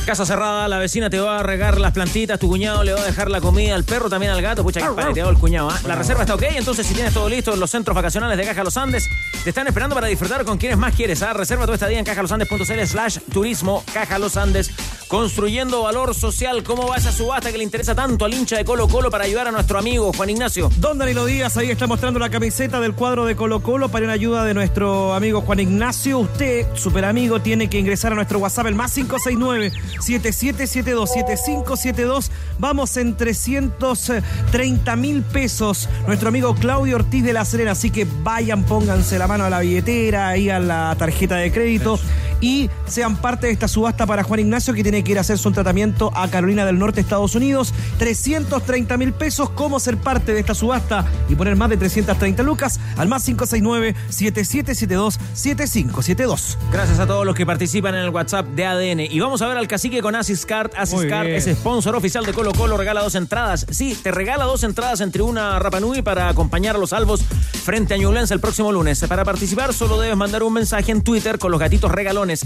Casa cerrada, la vecina te va a regar las plantitas, tu cuñado le va a dejar la comida al perro, también al gato. Pucha, que paleteado el cuñado. ¿ah? La reserva está ok, entonces si tienes todo listo en los centros vacacionales de Caja Los Andes, te están esperando para disfrutar con quienes más quieres. ¿ah? Reserva tu estadía en cajalosandes.cl slash turismo, Caja Los Andes, construyendo valor social. ¿Cómo va esa subasta que le interesa tanto al hincha de Colo Colo para ayudar a nuestro amigo Juan Ignacio? Don Danilo Díaz ahí está mostrando la camiseta del cuadro de Colo Colo para en ayuda de nuestro amigo Juan Ignacio. Usted, super amigo, tiene que ingresar a nuestro WhatsApp, el más 569-7772-7572. Vamos en 330 mil pesos. Nuestro amigo Claudio Ortiz de la Serena. Así que vayan, pónganse la mano a la billetera, ahí a la tarjeta de crédito y sean parte de esta subasta para Juan Ignacio que tiene que ir a hacerse un tratamiento a Carolina del Norte, Estados Unidos. 330 mil pesos. ¿Cómo ser parte de esta subasta y poner más de 330 lucas? Al más 569-7772-7572. Gracias a todos los que participan en el WhatsApp de ADN. Y vamos a ver al cacique con Asis Card. Asis Muy Card bien. es sponsor oficial de Colo Colo, regala dos entradas. Sí, te regala dos entradas entre una Rapanui para acompañar a los salvos frente a Ñublense el próximo lunes. Para participar solo debes mandar un mensaje en Twitter con los gatitos regalones.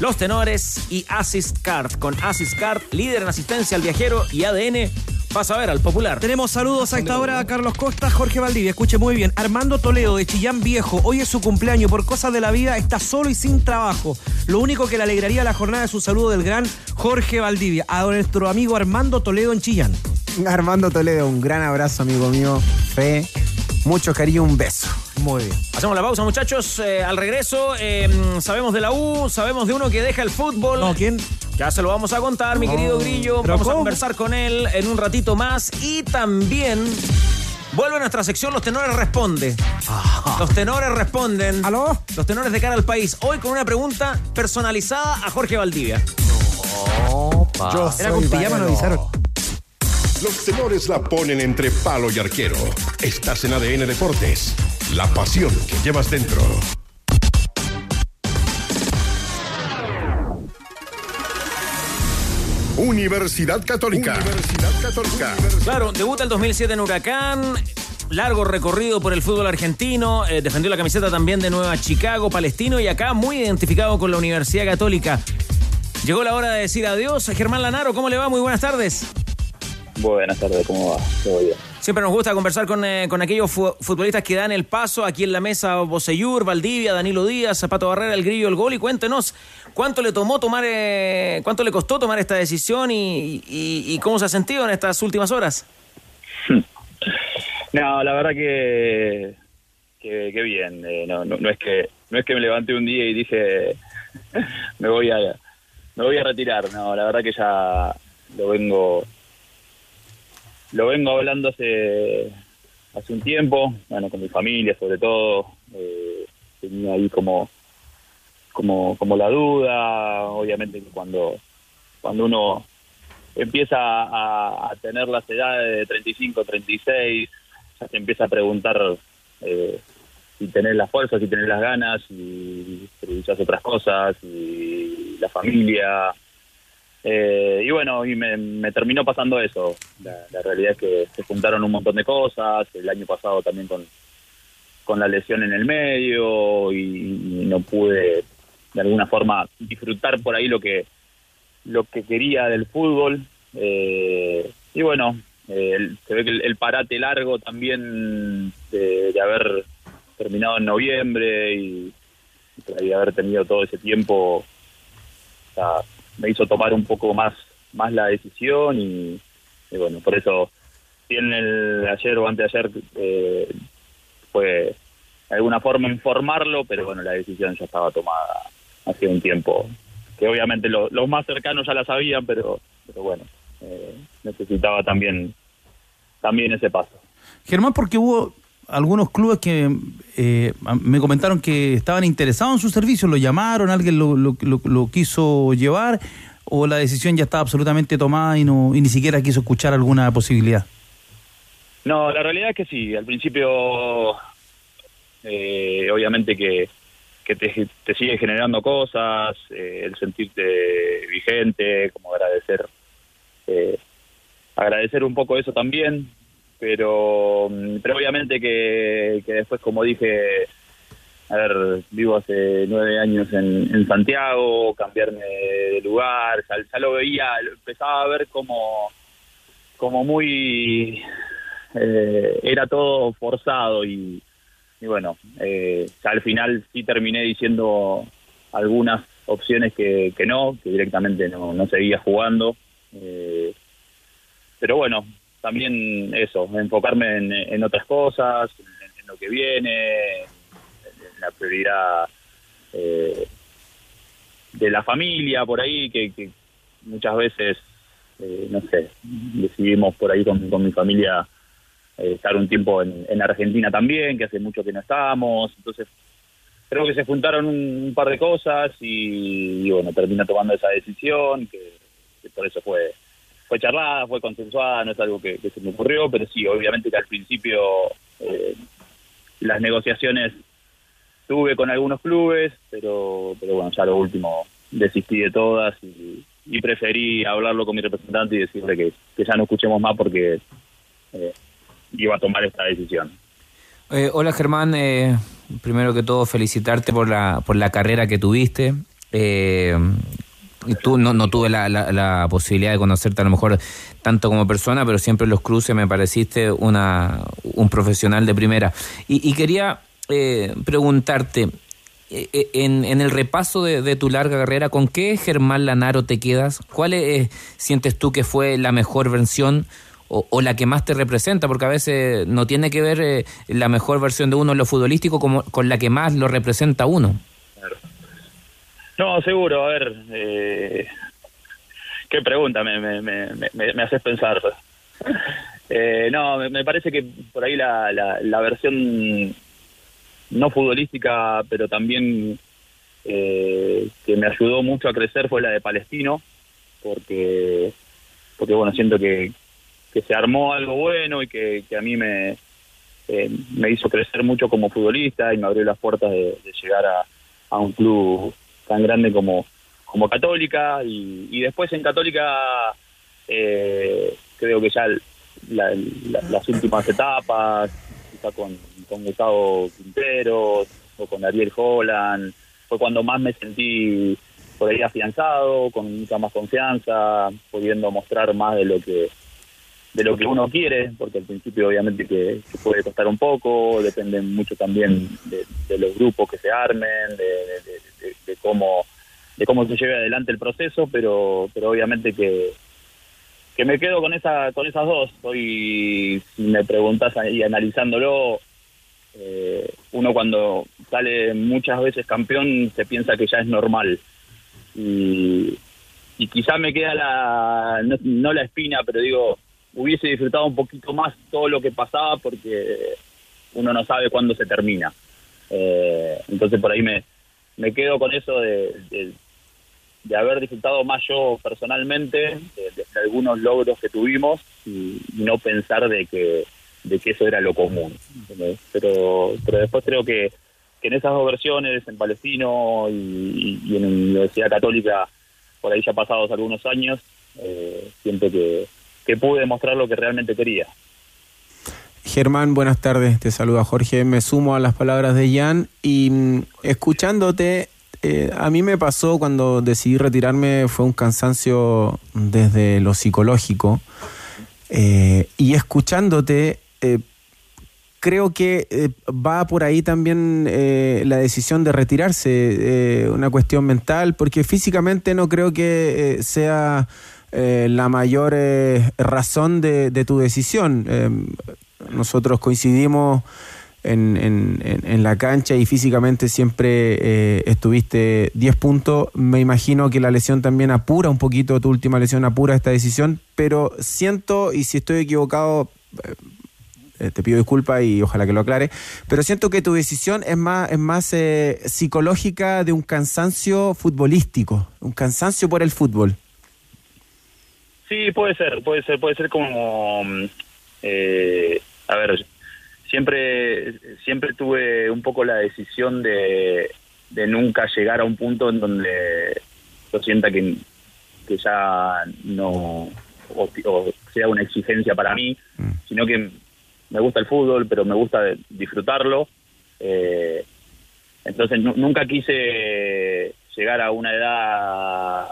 Los tenores y Asis Card. Con Asis Card, líder en asistencia al viajero y ADN, vas a ver al popular. Tenemos saludos a esta hora a Carlos Costa, Jorge Valdivia. Escuche muy bien. Armando Toledo de Chillán Viejo. Hoy es su cumpleaños. Por cosas de la vida está solo y sin trabajo. Lo único que le alegraría la jornada es un saludo del gran Jorge Valdivia. A nuestro amigo Armando Toledo en Chillán. Armando Toledo, un gran abrazo, amigo mío. Fe, mucho cariño, un beso. Muy bien. Hacemos la pausa, muchachos. Eh, al regreso, eh, sabemos de la U, sabemos de uno que deja el fútbol. No, ¿quién? Ya se lo vamos a contar, mi No. querido Grillo. ¿Pero Vamos a conversar con él en un ratito más. Y también vuelve nuestra sección Los Tenores Responde. Los tenores responden. ¿Aló? Los tenores de cara al país. Hoy con una pregunta personalizada a Jorge Valdivia. Yo Era con pijama, no avisaron. Los tenores la ponen entre palo y arquero. Estás en ADN Deportes. La pasión que llevas dentro. Universidad Católica. Universidad Católica. Claro, debuta el 2007 en Huracán. Largo recorrido por el fútbol argentino. eh, defendió la camiseta también de Nueva Chicago, palestino. Y acá muy identificado con la Universidad Católica. Llegó la hora de decir adiós. Germán Lanaro, ¿cómo le va? Muy buenas tardes. Buenas tardes, ¿cómo va? Todo bien. Siempre nos gusta conversar con, eh, con aquellos fu- futbolistas que dan el paso. Aquí en la mesa, Boseyur, Valdivia, Danilo Díaz, Zapato Barrera, el Grillo, el Gol. Y cuéntenos cuánto le tomó tomar, eh, cuánto le costó tomar esta decisión y, y- y cómo se ha sentido en estas últimas horas. No, la verdad que que, que bien. eh, no, no, no es que no es que me levanté un día y dije me voy a me voy a retirar. No, la verdad que ya lo vengo lo vengo hablando hace hace un tiempo, bueno, con mi familia sobre todo. eh, tenía ahí como como como la duda, obviamente que cuando cuando uno empieza a, tener las edades de 35, 36, ya se empieza a preguntar eh, si tenés la fuerza, si tenés las ganas, si priorizás otras cosas, y la familia. Eh, y bueno, y me, me terminó pasando eso. La, realidad es que se juntaron un montón de cosas, el año pasado también con, con la lesión en el medio, y, no pude de alguna forma disfrutar por ahí lo que lo que quería del fútbol. Eh, y bueno, eh, se ve que el, el parate largo también de, haber terminado en noviembre y, y haber tenido todo ese tiempo o me hizo tomar un poco más más la decisión y, y bueno, por eso si en el ayer o anteayer eh, fue de alguna forma informarlo, pero bueno, la decisión ya estaba tomada hace un tiempo que obviamente lo- los más cercanos ya la sabían, pero, pero bueno, eh, necesitaba también, también ese paso. Germán, porque hubo algunos clubes que eh, me comentaron que estaban interesados en su servicio, lo llamaron, alguien lo, quiso llevar, o la decisión ya estaba absolutamente tomada y, no, y ni siquiera quiso escuchar alguna posibilidad. No, la realidad es que sí. Al principio, eh, obviamente que, que te, te sigue generando cosas, eh, el sentirte vigente, como agradecer, eh, agradecer un poco eso también, pero, mm, pero obviamente que, que después, como dije, a ver, vivo hace nueve años en, Santiago, cambiarme de lugar, ya, lo veía, empezaba a ver como, como muy, eh, era todo forzado y, y bueno, eh, ya al final sí terminé diciendo algunas opciones que, que no, que directamente no, no seguía jugando. Eh, pero bueno, también eso, enfocarme en, en otras cosas, en, lo que viene, en la prioridad eh, de la familia por ahí, que, que muchas veces, eh, no sé, decidimos por ahí con, con mi familia eh, estar un tiempo en, en Argentina también, que hace mucho que no estábamos, entonces creo que se juntaron un, par de cosas y, bueno, termino tomando esa decisión, que por eso fue fue charlada, fue consensuada, no es algo que, se me ocurrió, pero sí, obviamente que al principio eh, las negociaciones tuve con algunos clubes, pero, pero bueno, ya lo último desistí de todas y, preferí hablarlo con mi representante y decirle que, ya no escuchemos más porque eh, iba a tomar esta decisión. Eh, hola Germán, eh, primero que todo felicitarte por la, por la carrera que tuviste. Eh, tú no, no tuve la, la, la, posibilidad de conocerte a lo mejor tanto como persona, pero siempre en los cruces me pareciste una, un profesional de primera. Y, quería eh, preguntarte, eh, en, en, el repaso de, tu larga carrera, ¿con qué Germán Lanaro te quedas? ¿Cuál es, sientes tú que fue la mejor versión? O, o, la que más te representa, porque a veces no tiene que ver eh, la mejor versión de uno en lo futbolístico como, con la que más lo representa uno. No, seguro, a ver, eh, qué pregunta me, me, me, me, haces pensar. Eh, no, me, me, parece que por ahí la, la, la versión no futbolística, pero también eh, que me ayudó mucho a crecer fue la de Palestino, porque, porque bueno, siento que, que se armó algo bueno y que, que a mí me, eh, me hizo crecer mucho como futbolista y me abrió las puertas de, de llegar a, a un club tan grande como, como Católica y, y después en Católica eh, creo que ya la, la, las últimas etapas, quizá con, con Gustavo Quintero o con Ariel Holland, fue cuando más me sentí por ahí afianzado, con mucha más confianza, pudiendo mostrar más de lo que de lo que uno quiere, porque al principio obviamente que, que puede costar un poco, depende mucho también de, los grupos que se armen, de, de, cómo de cómo se lleve adelante el proceso, pero pero obviamente que que me quedo con esa con esas dos. Hoy si me preguntas y analizándolo, eh, uno cuando sale muchas veces campeón se piensa que ya es normal y y quizá me queda la no la espina, pero digo hubiese disfrutado un poquito más todo lo que pasaba porque uno no sabe cuándo se termina. Eh, entonces por ahí me, me quedo con eso de, de, haber disfrutado más yo personalmente de, algunos logros que tuvimos y, no pensar de que de que eso era lo común. Pero pero después creo que, que en esas dos versiones, en Palestino y, en la Universidad Católica, por ahí ya pasados algunos años, eh, siento que que pude demostrar lo que realmente quería. Germán, buenas tardes, te saluda Jorge, me sumo a las palabras de Jan y mm, escuchándote, eh, a mí me pasó cuando decidí retirarme, fue un cansancio desde lo psicológico eh, y escuchándote, eh, creo que va por ahí también la decisión de retirarse, una cuestión mental, porque físicamente no creo que sea eh, la mayor eh, razón de, de, tu decisión. Eh, nosotros coincidimos en, en, en, la cancha y físicamente siempre estuviste 10 puntos. Me imagino que la lesión también apura un poquito, tu última lesión apura esta decisión, pero siento, y si estoy equivocado, te pido disculpas y ojalá que lo aclare, pero siento que tu decisión es más, es más eh, psicológica de un cansancio futbolístico, un cansancio por el fútbol. Sí, puede ser, puede ser, puede ser como eh, a ver, siempre, siempre tuve un poco la decisión de, de nunca llegar a un punto en donde yo sienta que, que ya no o, o sea una exigencia para mí, sino que me gusta el fútbol, pero me gusta disfrutarlo. Eh, entonces nu- nunca quise llegar a una edad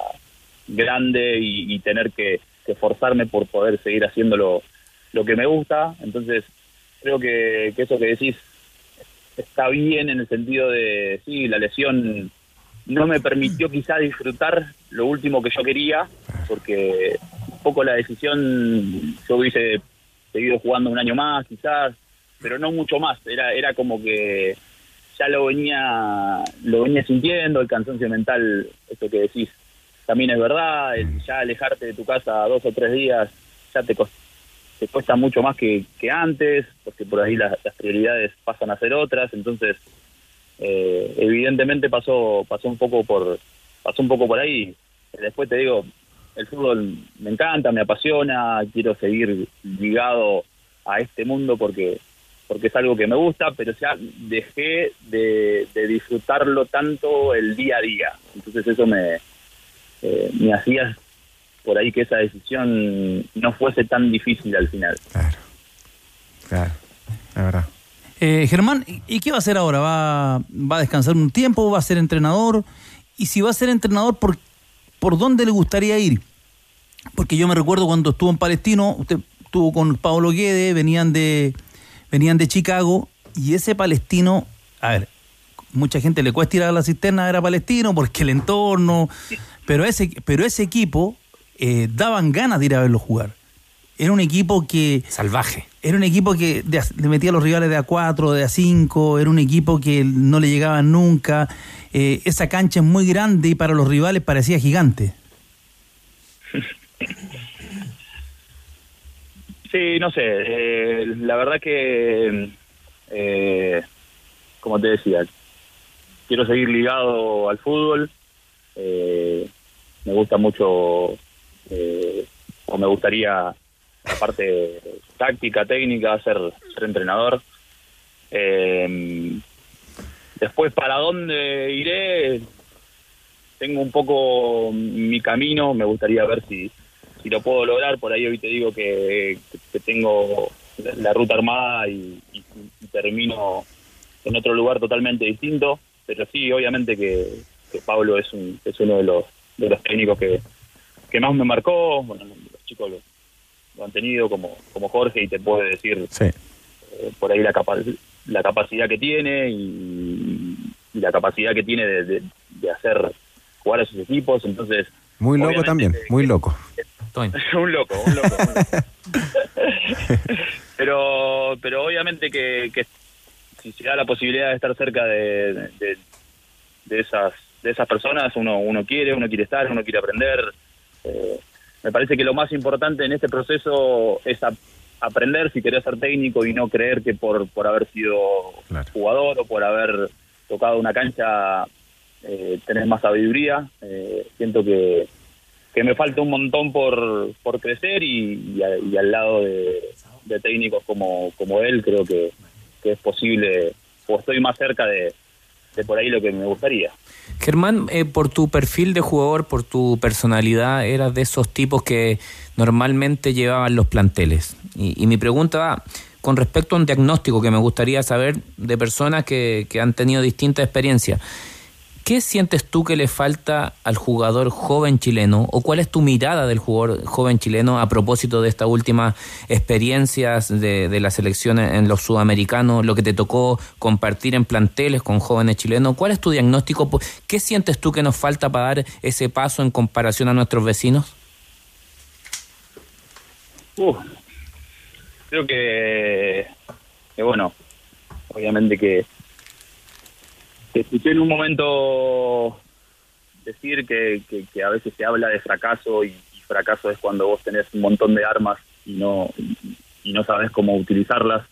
grande y, y tener que, que forzarme por poder seguir haciendo lo, lo que me gusta. Entonces creo que, que eso que decís está bien en el sentido de, sí, la lesión no me permitió quizá disfrutar lo último que yo quería, porque un poco la decisión, yo hubiese seguido jugando un año más quizás, pero no mucho más, era, era como que ya lo venía, lo venía sintiendo, el cansancio mental, eso que decís, también es verdad, el ya alejarte de tu casa dos o tres días ya te, te cuesta mucho más que, que antes, porque por ahí las, las prioridades pasan a ser otras, entonces eh, evidentemente pasó pasó un poco por pasó un poco por ahí. Después te digo el fútbol me encanta me apasiona quiero seguir ligado a este mundo porque porque es algo que me gusta pero ya dejé de, de disfrutarlo tanto el día a día. Entonces eso me eh, me hacía por ahí que esa decisión no fuese tan difícil al final Claro, la verdad. Eh, Germán, ¿y- ¿y qué va a hacer ahora? ¿Va, ¿Va a descansar un tiempo? ¿Va a ser entrenador? Y si va a ser entrenador, ¿por, por dónde le gustaría ir? Porque yo me recuerdo cuando estuvo en Palestino, usted estuvo con Pablo Guede, venían de, venían de Chicago, y ese palestino, a ver, mucha gente le cuesta ir a la cisterna, era palestino, porque el entorno, pero ese, pero ese equipo eh, daban ganas de ir a verlo jugar. Era un equipo que... Salvaje. Era un equipo que le metía a los rivales de A4, de A5, era un equipo que no le llegaban nunca. Eh, esa cancha es muy grande y para los rivales parecía gigante. Sí, no sé. eh, la verdad que, eh, como te decía, quiero seguir ligado al fútbol. Eh, me gusta mucho, eh, o me gustaría, aparte táctica, técnica, ser, ser entrenador. Eh, después, ¿para dónde iré? Tengo un poco mi camino, me gustaría ver si, si lo puedo lograr. Por ahí hoy te digo que, que tengo la, la ruta armada y termino en otro lugar totalmente distinto. Pero sí, obviamente que, que Pablo es, un, es uno de los, de los técnicos que, que más me marcó. Bueno, los chicos lo, lo han tenido como, como Jorge y te puede decir Sí. eh, por ahí la, capa- la capacidad que tiene y, y la capacidad que tiene de, de- de hacer jugar a sus equipos. Entonces, Muy loco también, muy loco. un loco, un loco. un loco. pero, pero obviamente que, que si se da la posibilidad de estar cerca de, de, de esas de esas personas, uno uno quiere, uno quiere estar, uno quiere aprender. Eh, me parece que lo más importante en este proceso es ap- aprender si querés ser técnico y no creer que por, por haber sido jugador o por haber tocado una cancha eh, tenés más sabiduría. Eh, siento que, que me falta un montón por, por crecer y, y, a- y al lado de, de técnicos como, como él creo que, que es posible o estoy más cerca de, de por ahí lo que me gustaría. Germán, eh, por tu perfil de jugador, por tu personalidad, eras de esos tipos que normalmente llevaban los planteles. Y, y mi pregunta va con respecto a un diagnóstico que me gustaría saber de personas que, han tenido distintas experiencias. ¿Qué sientes tú que le falta al jugador joven chileno o cuál es tu mirada del jugador joven chileno a propósito de estas últimas experiencias de, de la selección en los sudamericanos, lo que te tocó compartir en planteles con jóvenes chilenos? ¿Cuál es tu diagnóstico? ¿Qué sientes tú que nos falta para dar ese paso en comparación a nuestros vecinos? Uf, creo que bueno, obviamente que te escuché en un momento decir que, que, a veces se habla de fracaso y, fracaso es cuando vos tenés un montón de armas y no y, no sabes cómo utilizarlas.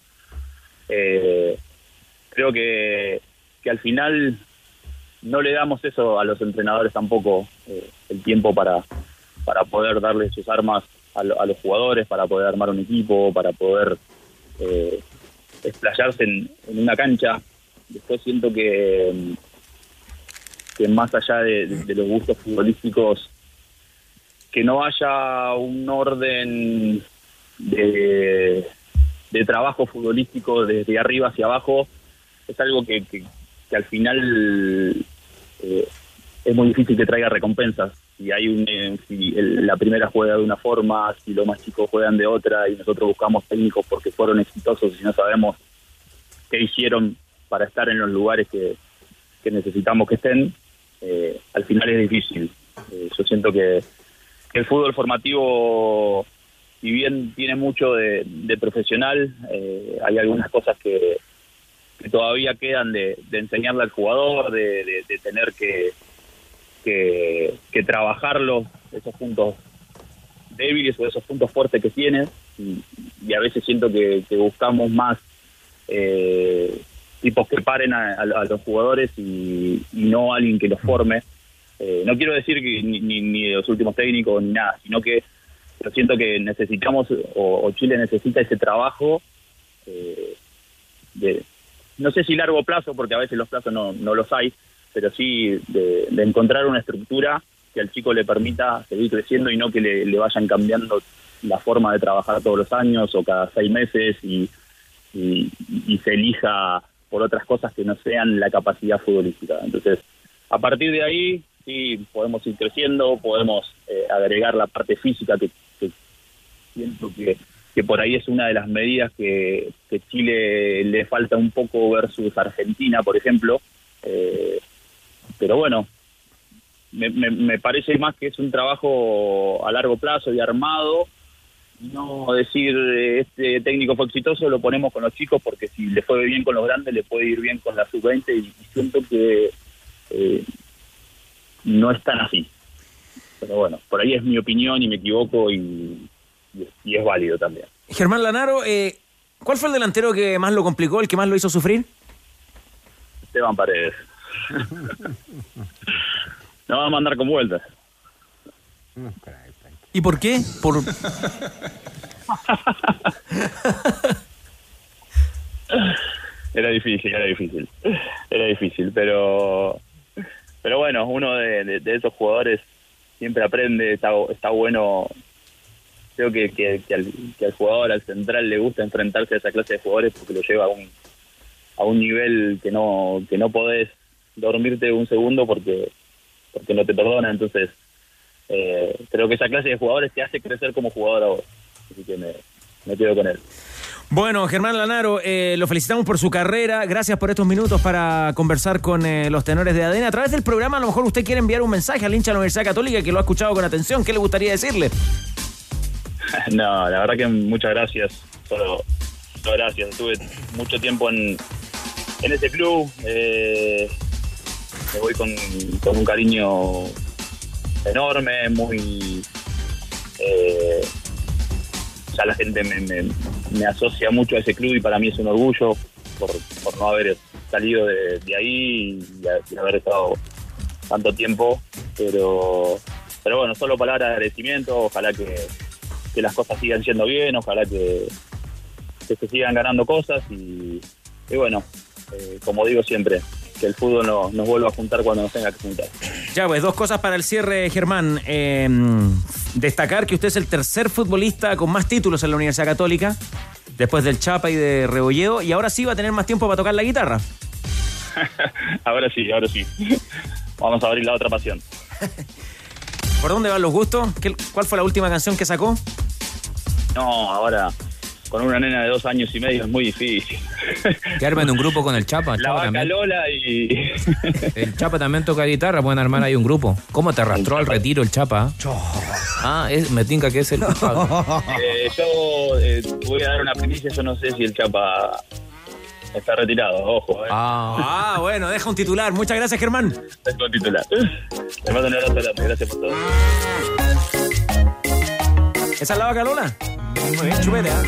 Eh, creo que, que al final no le damos eso a los entrenadores tampoco, eh, el tiempo para, para poder darle sus armas a, lo- a los jugadores, para poder armar un equipo, para poder eh, en una cancha. Después siento que, que más allá de, los gustos futbolísticos, que no haya un orden de, de trabajo futbolístico desde arriba hacia abajo, es algo que, que- que al final eh, es muy difícil que traiga recompensas. Si hay un, eh, si el- la primera juega de una forma, si los más chicos juegan de otra y nosotros buscamos técnicos porque fueron exitosos y no sabemos qué hicieron para estar en los lugares que, que necesitamos que estén, eh, al final es difícil. Eh, yo siento que, el fútbol formativo, si bien tiene mucho de, de profesional, eh, hay algunas cosas que, que todavía quedan de, enseñarle al jugador, de, tener que, que, que trabajarlo, esos puntos débiles o esos puntos fuertes que tiene. Y, y a veces siento que, que buscamos más eh, tipos que paren a, los jugadores y, y no alguien que los forme. Eh, no quiero decir que ni, ni, ni de los últimos técnicos ni nada, sino que yo siento que necesitamos o, Chile necesita ese trabajo eh, de no sé si largo plazo, porque a veces los plazos no, no los hay, pero sí de, encontrar una estructura que al chico le permita seguir creciendo y no que le, le vayan cambiando la forma de trabajar todos los años o cada seis meses y, y se elija por otras cosas que no sean la capacidad futbolística. Entonces, a partir de ahí, sí, podemos ir creciendo, podemos eh, agregar la parte física que, que siento que, que por ahí es una de las medidas que, que Chile le falta un poco versus Argentina, por ejemplo. Eh, pero bueno, me, me, me parece más que es un trabajo a largo plazo y armado. No decir eh, este técnico fue exitoso, lo ponemos con los chicos porque si le fue bien con los grandes, le puede ir bien con la sub-20 y, y siento que eh, no es tan así. Pero bueno, por ahí es mi opinión y me equivoco y, y es, y es válido también. Germán Lanaro, eh, ¿cuál fue el delantero que más lo complicó, el que más lo hizo sufrir? Esteban Paredes. no va a mandar con vueltas. ¿Y por qué? Era difícil, era difícil. Era difícil, pero pero bueno, uno de, esos jugadores siempre aprende, está, bueno. Creo que al, que al jugador, al central, le gusta enfrentarse a esa clase de jugadores porque lo lleva a un, a un nivel que no que no podés dormirte un segundo porque porque no te perdona. Entonces, eh, creo que esa clase de jugadores te hace crecer como jugador a vos. Así que me, me quedo con él. Bueno, Germán Lanaro, eh, lo felicitamos por su carrera. Gracias por estos minutos para conversar con eh, los tenores de ADN. A través del programa, a lo mejor usted quiere enviar un mensaje al hincha de la Universidad Católica que lo ha escuchado con atención. ¿Qué le gustaría decirle? No, la verdad que muchas gracias. Solo, solo gracias. Estuve mucho tiempo en, en ese club. eh, me voy con, con un cariño enorme, muy. eh, ya la gente me, me- me asocia mucho a ese club y para mí es un orgullo por, por no haber salido de, ahí y, haber estado tanto tiempo. Pero, pero bueno, solo palabras de agradecimiento. Ojalá que, que las cosas sigan yendo bien, ojalá que, que se sigan ganando cosas y, y bueno, eh, como digo siempre, que el fútbol no- nos vuelva a juntar cuando nos tenga que juntar. Ya, pues dos cosas para el cierre, Germán. Eh, destacar que usted es el tercer futbolista con más títulos en la Universidad Católica, después del Chapa y de Rebolledo, y ahora sí va a tener más tiempo para tocar la guitarra. ahora sí, ahora sí. Vamos a abrir la otra pasión. ¿Por dónde van los gustos? ¿Qué- ¿Cuál fue la última canción que sacó? No, ahora con una nena de dos años y medio es muy difícil. Que armen un grupo con el Chapa. El La Chapa vaca también, Lola y... el Chapa también toca guitarra, pueden armar ahí un grupo. ¿Cómo te arrastró al retiro el Chapa? Ah, es, me tinca que es el culpable. Eh, yo eh, voy a dar una primicia, yo no sé si el Chapa está retirado, ojo. Eh. Ah, bueno, deja un titular. Muchas gracias, Germán. Tengo un titular. Te mando un abrazo gracias por todo. ¿Esa es la vaca Lola? Muy bien, chupete, ¿ah?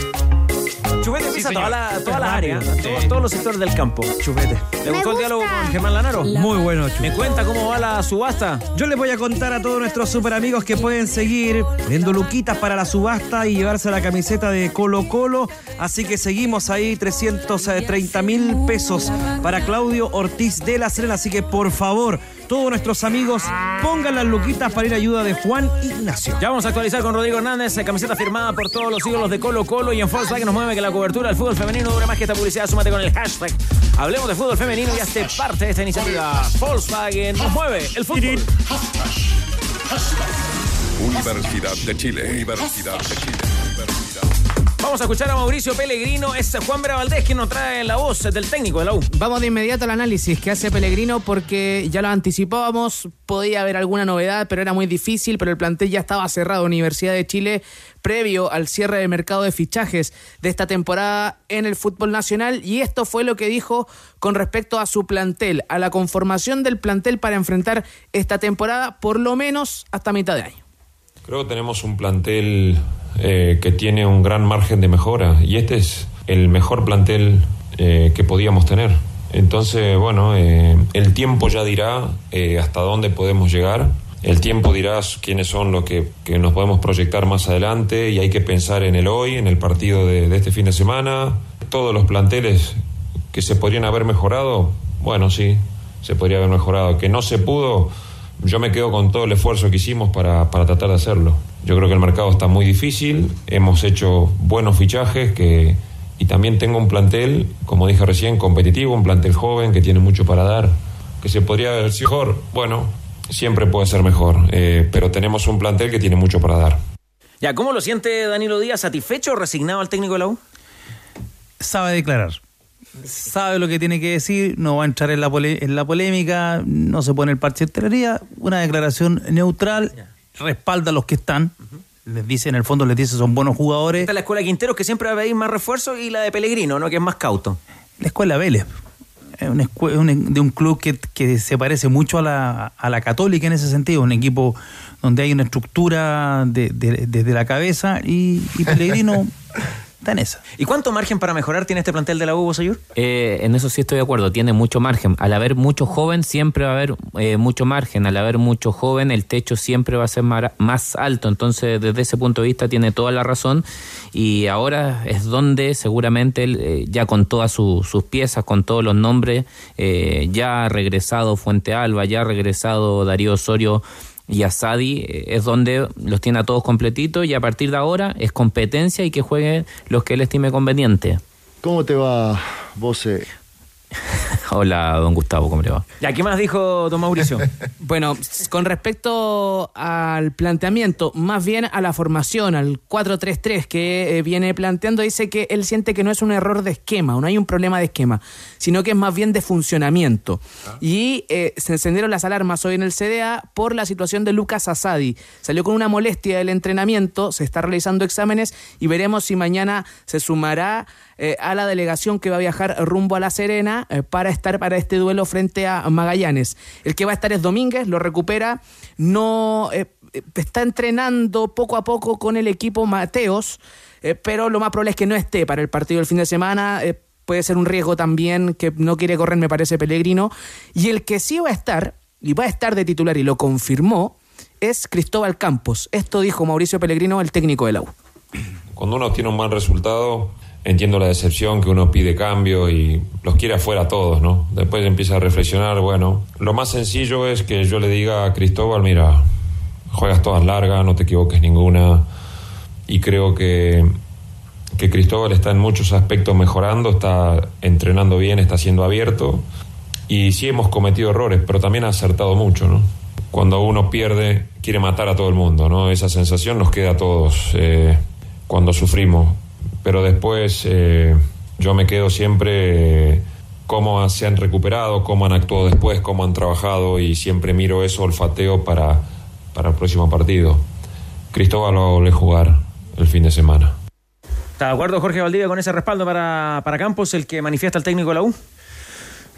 Chupete pisa todas las toda las áreas, todos, todos los sectores del campo. Chupete. ¿Le gustó el diálogo con Germán Lanaro? Muy bueno, Chupete. ¿Me cuenta cómo va la subasta? Yo les voy a contar a todos nuestros super amigos que pueden seguir viendo luquitas para la subasta y llevarse la camiseta de Colo Colo. Así que seguimos ahí, 330 mil pesos para Claudio Ortiz de la Serena. Así que por favor, todos nuestros amigos pongan las luquitas para ir a ayuda de Juan Ignacio. Ya vamos a actualizar con Rodrigo Hernández, eh, camiseta firmada por todos los ídolos de Colo Colo y en Volkswagen nos mueve que la cobertura del fútbol femenino dura más que esta publicidad. Súmate con el hashtag. Hablemos de fútbol femenino y hazte parte de esta iniciativa. Volkswagen nos mueve el fútbol. Universidad de Chile. Universidad de Chile. Vamos a escuchar a Mauricio Pellegrino. Es Juan Vera Valdés quien nos trae la voz del técnico de la U. Vamos de inmediato al análisis que hace Pellegrino porque ya lo anticipábamos, podía haber alguna novedad, pero era muy difícil, pero el plantel ya estaba cerrado. Universidad de Chile previo al cierre del mercado de fichajes de esta temporada en el fútbol nacional y esto fue lo que dijo con respecto a su plantel, a la conformación del plantel para enfrentar esta temporada por lo menos hasta mitad de año. Creo que tenemos un plantel eh, que tiene un gran margen de mejora y este es el mejor plantel eh, que podíamos tener. Entonces, bueno, eh, el tiempo ya dirá eh, hasta dónde podemos llegar. El tiempo dirá quiénes son los que, que nos podemos proyectar más adelante y hay que pensar en el hoy, en el partido de, de este fin de semana. Todos los planteles que se podrían haber mejorado, bueno, sí, se podría haber mejorado. Que no se pudo, yo me quedo con todo el esfuerzo que hicimos para, para tratar de hacerlo. Yo creo que el mercado está muy difícil, hemos hecho buenos fichajes que, y también tengo un plantel, como dije recién, competitivo, un plantel joven que tiene mucho para dar, que se podría haber sido mejor. Bueno, siempre puede ser mejor, eh, pero tenemos un plantel que tiene mucho para dar. Ya, ¿cómo lo siente Danilo Díaz? ¿Satisfecho o resignado al técnico de la U? Sabe declarar. Sabe lo que tiene que decir, no va a entrar en la, pole- en la polémica, no se pone el parche de teoría, una declaración neutral, respalda a los que están, les dice, en el fondo les dice son buenos jugadores. Está la escuela Quinteros que siempre va a pedir más refuerzo y la de Pellegrino, ¿no? Que es más cauto. La escuela Vélez, es una escue- un- de un club que, que se parece mucho a la, a la Católica en ese sentido, un equipo donde hay una estructura de- de- desde la cabeza y, y Pellegrino está en esa. ¿Y cuánto margen para mejorar tiene este plantel de la U, Bosayur? Eh, en eso sí estoy de acuerdo, tiene mucho margen. Al haber mucho joven, siempre va a haber eh, mucho margen. Al haber mucho joven, el techo siempre va a ser más alto. Entonces, desde ese punto de vista, tiene toda la razón. Y ahora es donde seguramente él, eh, ya con todas su- sus piezas, con todos los nombres, eh, ya ha regresado Fuente Alba, ya ha regresado Darío Osorio y Asadi eh, es donde los tiene a todos completitos y a partir de ahora es competencia y que jueguen los que él estime conveniente. ¿Cómo te va, vos? Hola, don Gustavo, ¿cómo le va? ¿Ya qué más dijo don Mauricio? Bueno, con respecto al planteamiento, más bien a la formación, al 4-3-3 que eh, viene planteando, dice que él siente que no es un error de esquema, no hay un problema de esquema, sino que es más bien de funcionamiento. Y eh, se encendieron las alarmas hoy en el CDA por la situación de Lucas Asadi. Salió con una molestia del entrenamiento, se está realizando exámenes y veremos si mañana se sumará eh, a la delegación que va a viajar rumbo a La Serena eh, para estar para este duelo frente a Magallanes. El que va a estar es Domínguez, lo recupera, no eh, está entrenando poco a poco con el equipo Mateos, pero lo más probable es que no esté para el partido del fin de semana. puede ser un riesgo también que no quiere correr, me parece, Pellegrino. Y el que sí va a estar, y va a estar de titular y lo confirmó, es Cristóbal Campos. Esto dijo Mauricio Pellegrino, el técnico de la U. Cuando uno tiene un mal resultado, entiendo la decepción que uno pide cambio y los quiere afuera a todos, ¿no? Después empieza a reflexionar, bueno, lo más sencillo es que yo le diga a Cristóbal, mira, juegas todas largas, no te equivoques ninguna, y creo que, que Cristóbal está en muchos aspectos mejorando, está entrenando bien, está siendo abierto, y sí hemos cometido errores, pero también ha acertado mucho, ¿no? Cuando uno pierde, quiere matar a todo el mundo, ¿no? Esa sensación nos queda a todos eh, cuando sufrimos. Pero después eh, yo me quedo siempre eh, cómo se han recuperado, cómo han actuado después, cómo han trabajado y siempre miro eso, olfateo para, para el próximo partido. Cristóbal va a volver a jugar el fin de semana. ¿Está de acuerdo Jorge Valdivia con ese respaldo para, para Campos, el que manifiesta el técnico de la U?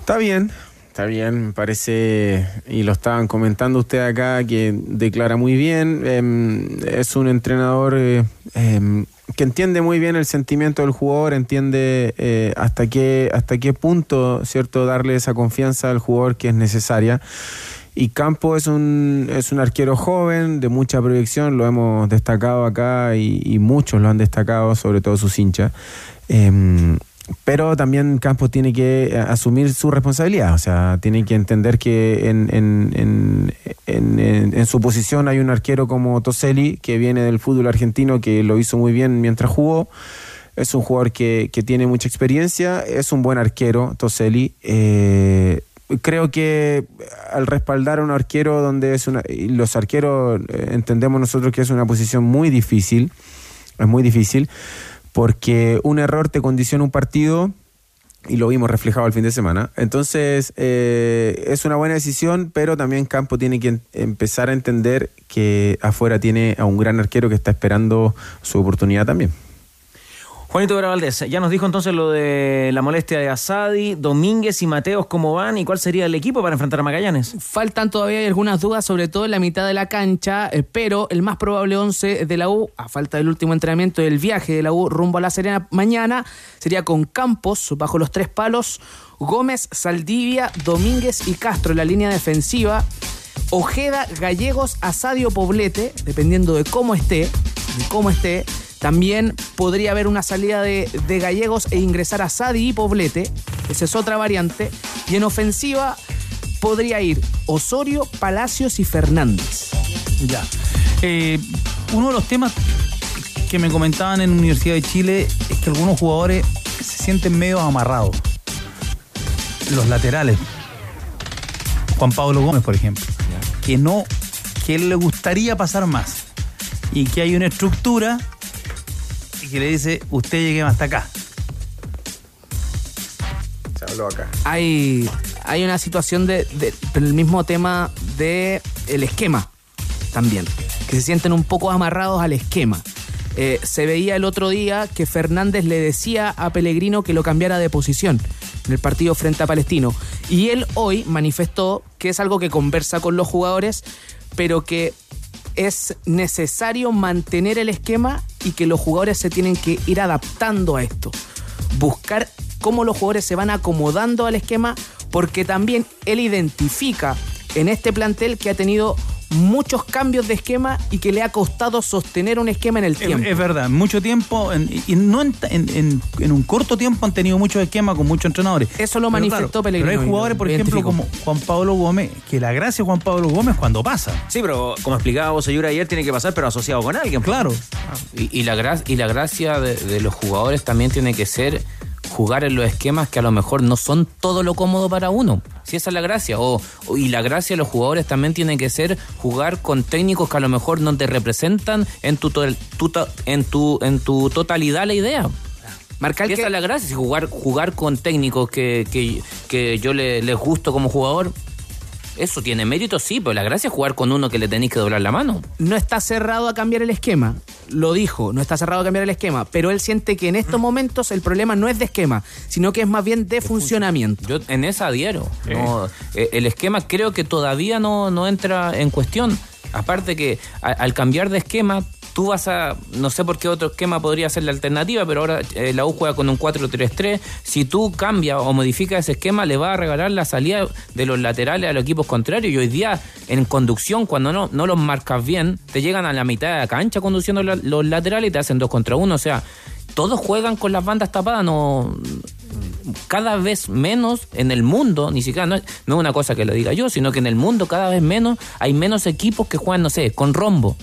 Está bien, está bien, me parece, y lo estaban comentando ustedes acá, que declara muy bien. em, es un entrenador eh, em, que entiende muy bien el sentimiento del jugador, entiende eh, hasta qué hasta qué punto, cierto, darle esa confianza al jugador que es necesaria. Y Campo es un, es un arquero joven, de mucha proyección, lo hemos destacado acá y, muchos lo han destacado, sobre todo sus hinchas. Em, pero también Campos tiene que eh, asumir su responsabilidad, o sea, tiene que entender que en, en, en, en- su posición hay un arquero como Toselli, que viene del fútbol argentino, que lo hizo muy bien mientras jugó. Es un jugador que, que tiene mucha experiencia, es un buen arquero, Toselli. Eh, creo que al respaldar a un arquero donde es una... los arqueros eh, entendemos nosotros que es una posición muy difícil, es muy difícil, porque un error te condiciona un partido y lo vimos reflejado el fin de semana. Entonces, eh, es una buena decisión, pero también Campo tiene que empezar a entender que afuera tiene a un gran arquero que está esperando su oportunidad también. Juanito Vera Valdés, ya nos dijo entonces lo de la molestia de Asadi, Domínguez y Mateos, cómo van y cuál sería el equipo para enfrentar a Magallanes. Faltan todavía algunas dudas, sobre todo en la mitad de la cancha, eh, pero el más probable 11 de la U, a falta del último entrenamiento del viaje de la U rumbo a La Serena mañana, sería con Campos bajo los tres palos, Gómez, Saldivia, Domínguez y Castro en la línea defensiva, Ojeda, Gallegos, Asadio, Poblete, dependiendo de cómo esté, de cómo esté. También podría haber una salida de, de Gallegos e ingresar a Sadi y Poblete. Esa es otra variante. Y en ofensiva podría ir Osorio, Palacios y Fernández. Ya. Eh, uno de los temas que me comentaban en Universidad de Chile es que algunos jugadores se sienten medio amarrados. Los laterales. Juan Pablo Gómez, por ejemplo. Que no, que él le gustaría pasar más. Y que hay una estructura que le dice, usted llegue hasta acá. Se habló acá. Hay, hay una situación de, de- del mismo tema de el esquema también, que se sienten un poco amarrados al esquema. Eh, se veía el otro día que Fernández le decía a Pellegrino que lo cambiara de posición en el partido frente a Palestino. Y él hoy manifestó que es algo que conversa con los jugadores, pero que es necesario mantener el esquema y que los jugadores se tienen que ir adaptando a esto. Buscar cómo los jugadores se van acomodando al esquema, porque también él identifica en este plantel que ha tenido muchos cambios de esquema y que le ha costado sostener un esquema en el Es, tiempo. es verdad, mucho tiempo, en- y no en, en- en- en un corto tiempo han tenido muchos esquemas con muchos entrenadores. Eso lo Pero manifestó claro, Pellegrino Pero hay jugadores, por ejemplo, como Juan Pablo Gómez, que la gracia de Juan Pablo Gómez cuando pasa. Sí, pero como explicaba Bosellura ayer, tiene que pasar, pero asociado con alguien. Claro. Y, y la, y la gracia de, de los jugadores también tiene que ser jugar en los esquemas que a lo mejor no son todo lo cómodo para uno. Si esa es la gracia. O, y la gracia de los jugadores también tiene que ser jugar con técnicos que a lo mejor no te representan en tu, to- tu to- en tu, en tu totalidad la idea. Marcar esa es la gracia, si jugar, jugar con técnicos que, que, que yo le- les gusto como jugador. Eso tiene mérito, sí, pero la gracia es jugar con uno que le tenéis que doblar la mano. no está cerrado a cambiar el esquema. Lo dijo, no está cerrado a cambiar el esquema, pero él siente que en estos momentos el problema no es de esquema, sino que es más bien de funcionamiento. Yo en esa adhiero. No, eh, el esquema creo que todavía no, no entra en cuestión. Aparte que al cambiar de esquema, tú vas a, no sé por qué otro esquema podría ser la alternativa, pero ahora eh, la U juega con un 4-3-3. Si tú cambias o modificas ese esquema, le va a regalar la salida de los laterales a los equipos contrarios. Y hoy día, en conducción, cuando no, no los marcas bien, te llegan a la mitad de la cancha conduciendo los laterales y te hacen dos contra uno. O sea, todos juegan con las bandas tapadas, no cada vez menos en el mundo, ni siquiera no es, no es una cosa que lo diga yo, sino que en el mundo cada vez menos hay menos equipos que juegan, no sé, con rombo.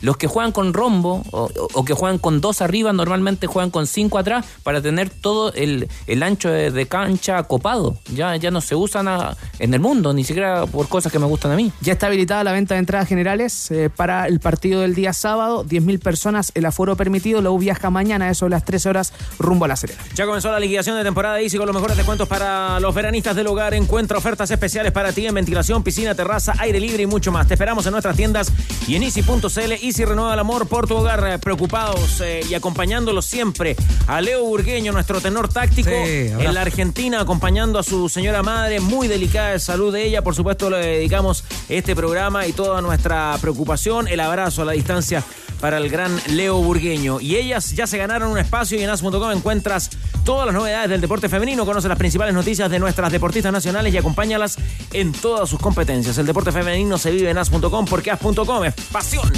Los que juegan con rombo o, que juegan con dos arriba normalmente juegan con cinco atrás para tener todo el, el ancho de, de cancha copado. Ya, ya no se usan a- en el mundo, ni siquiera por cosas que me gustan a mí. Ya está habilitada la venta de entradas generales eh, para el partido del día sábado. 10.000 personas, el aforo permitido. La U viaja mañana, eso a las 13 horas, rumbo a la Serena. Ya comenzó la liquidación de temporada Easy con los mejores descuentos para los veranistas del hogar. Encuentra ofertas especiales para ti en ventilación, piscina, terraza, aire libre y mucho más. Te esperamos en nuestras tiendas y en easy.cl. Easy renueva el amor por tu hogar. Eh, Preocupados eh, y acompañándolos siempre a Leo Burgueño, nuestro tenor táctico Sí, en la Argentina, acompañando a su señora madre, muy delicada de salud de ella. Por supuesto, le dedicamos este programa y toda nuestra preocupación, el abrazo a la distancia para el gran Leo Burgueño. Y ellas ya se ganaron un espacio y en as.com encuentras todas las novedades del deporte femenino, conoce las principales noticias de nuestras deportistas nacionales y acompáñalas en todas sus competencias. El deporte femenino se vive en as.com porque as.com es pasión.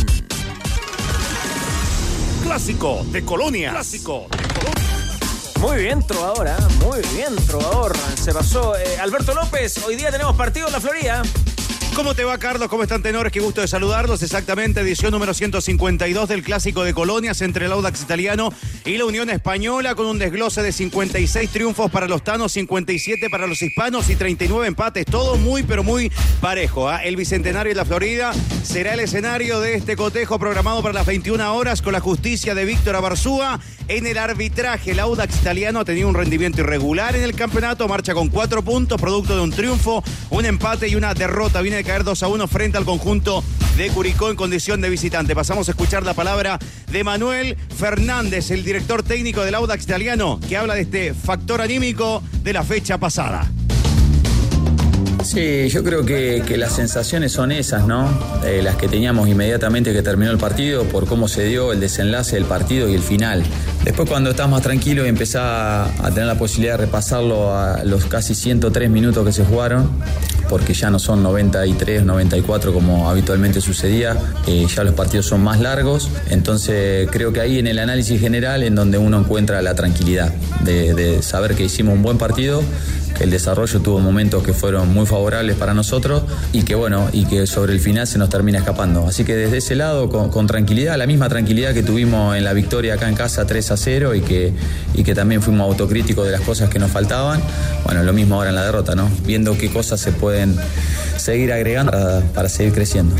Clásico de Colonia. Clásico de Colonia. Muy bien, trovador, ¿eh? muy bien, trovador. Se pasó. Eh, Alberto López, hoy día tenemos partido en la Florida. ¿Cómo te va, Carlos? ¿Cómo están, tenores? Qué gusto de saludarlos. Exactamente, edición número 152 del Clásico de Colonias entre el Audax Italiano y la Unión Española, con un desglose de 56 triunfos para los tanos, 57 para los hispanos y 39 empates. Todo muy, pero muy parejo. ¿ah? El Bicentenario de la Florida será el escenario de este cotejo programado para las 21 horas con la justicia de Víctor Abarzúa. En el arbitraje, el Audax Italiano ha tenido un rendimiento irregular en el campeonato, marcha con cuatro puntos, producto de un triunfo, un empate y una derrota. Viene de caer 2 a 1 frente al conjunto de Curicó en condición de visitante. Pasamos a escuchar la palabra de Manuel Fernández, el director técnico del Audax Italiano, que habla de este factor anímico de la fecha pasada. Sí, yo creo que, las sensaciones son esas, ¿no? Eh, las que teníamos inmediatamente que terminó el partido, por cómo se dio el desenlace del partido y el final. Después cuando estás más tranquilo y empezás a tener la posibilidad de repasarlo a los casi 103 minutos que se jugaron, porque ya no son 93, 94 como habitualmente sucedía, eh, ya los partidos son más largos, entonces creo que ahí en el análisis general en donde uno encuentra la tranquilidad de, saber que hicimos un buen partido, que el desarrollo tuvo momentos que fueron muy favorables para nosotros y que bueno, y que sobre el final se nos termina escapando. Así que desde ese lado, con, con tranquilidad, la misma tranquilidad que tuvimos en la victoria acá en casa 3 a 0 y que, y que también fuimos autocríticos de las cosas que nos faltaban, bueno, lo mismo ahora en la derrota, ¿no? Viendo qué cosas se pueden seguir agregando para, para seguir creciendo.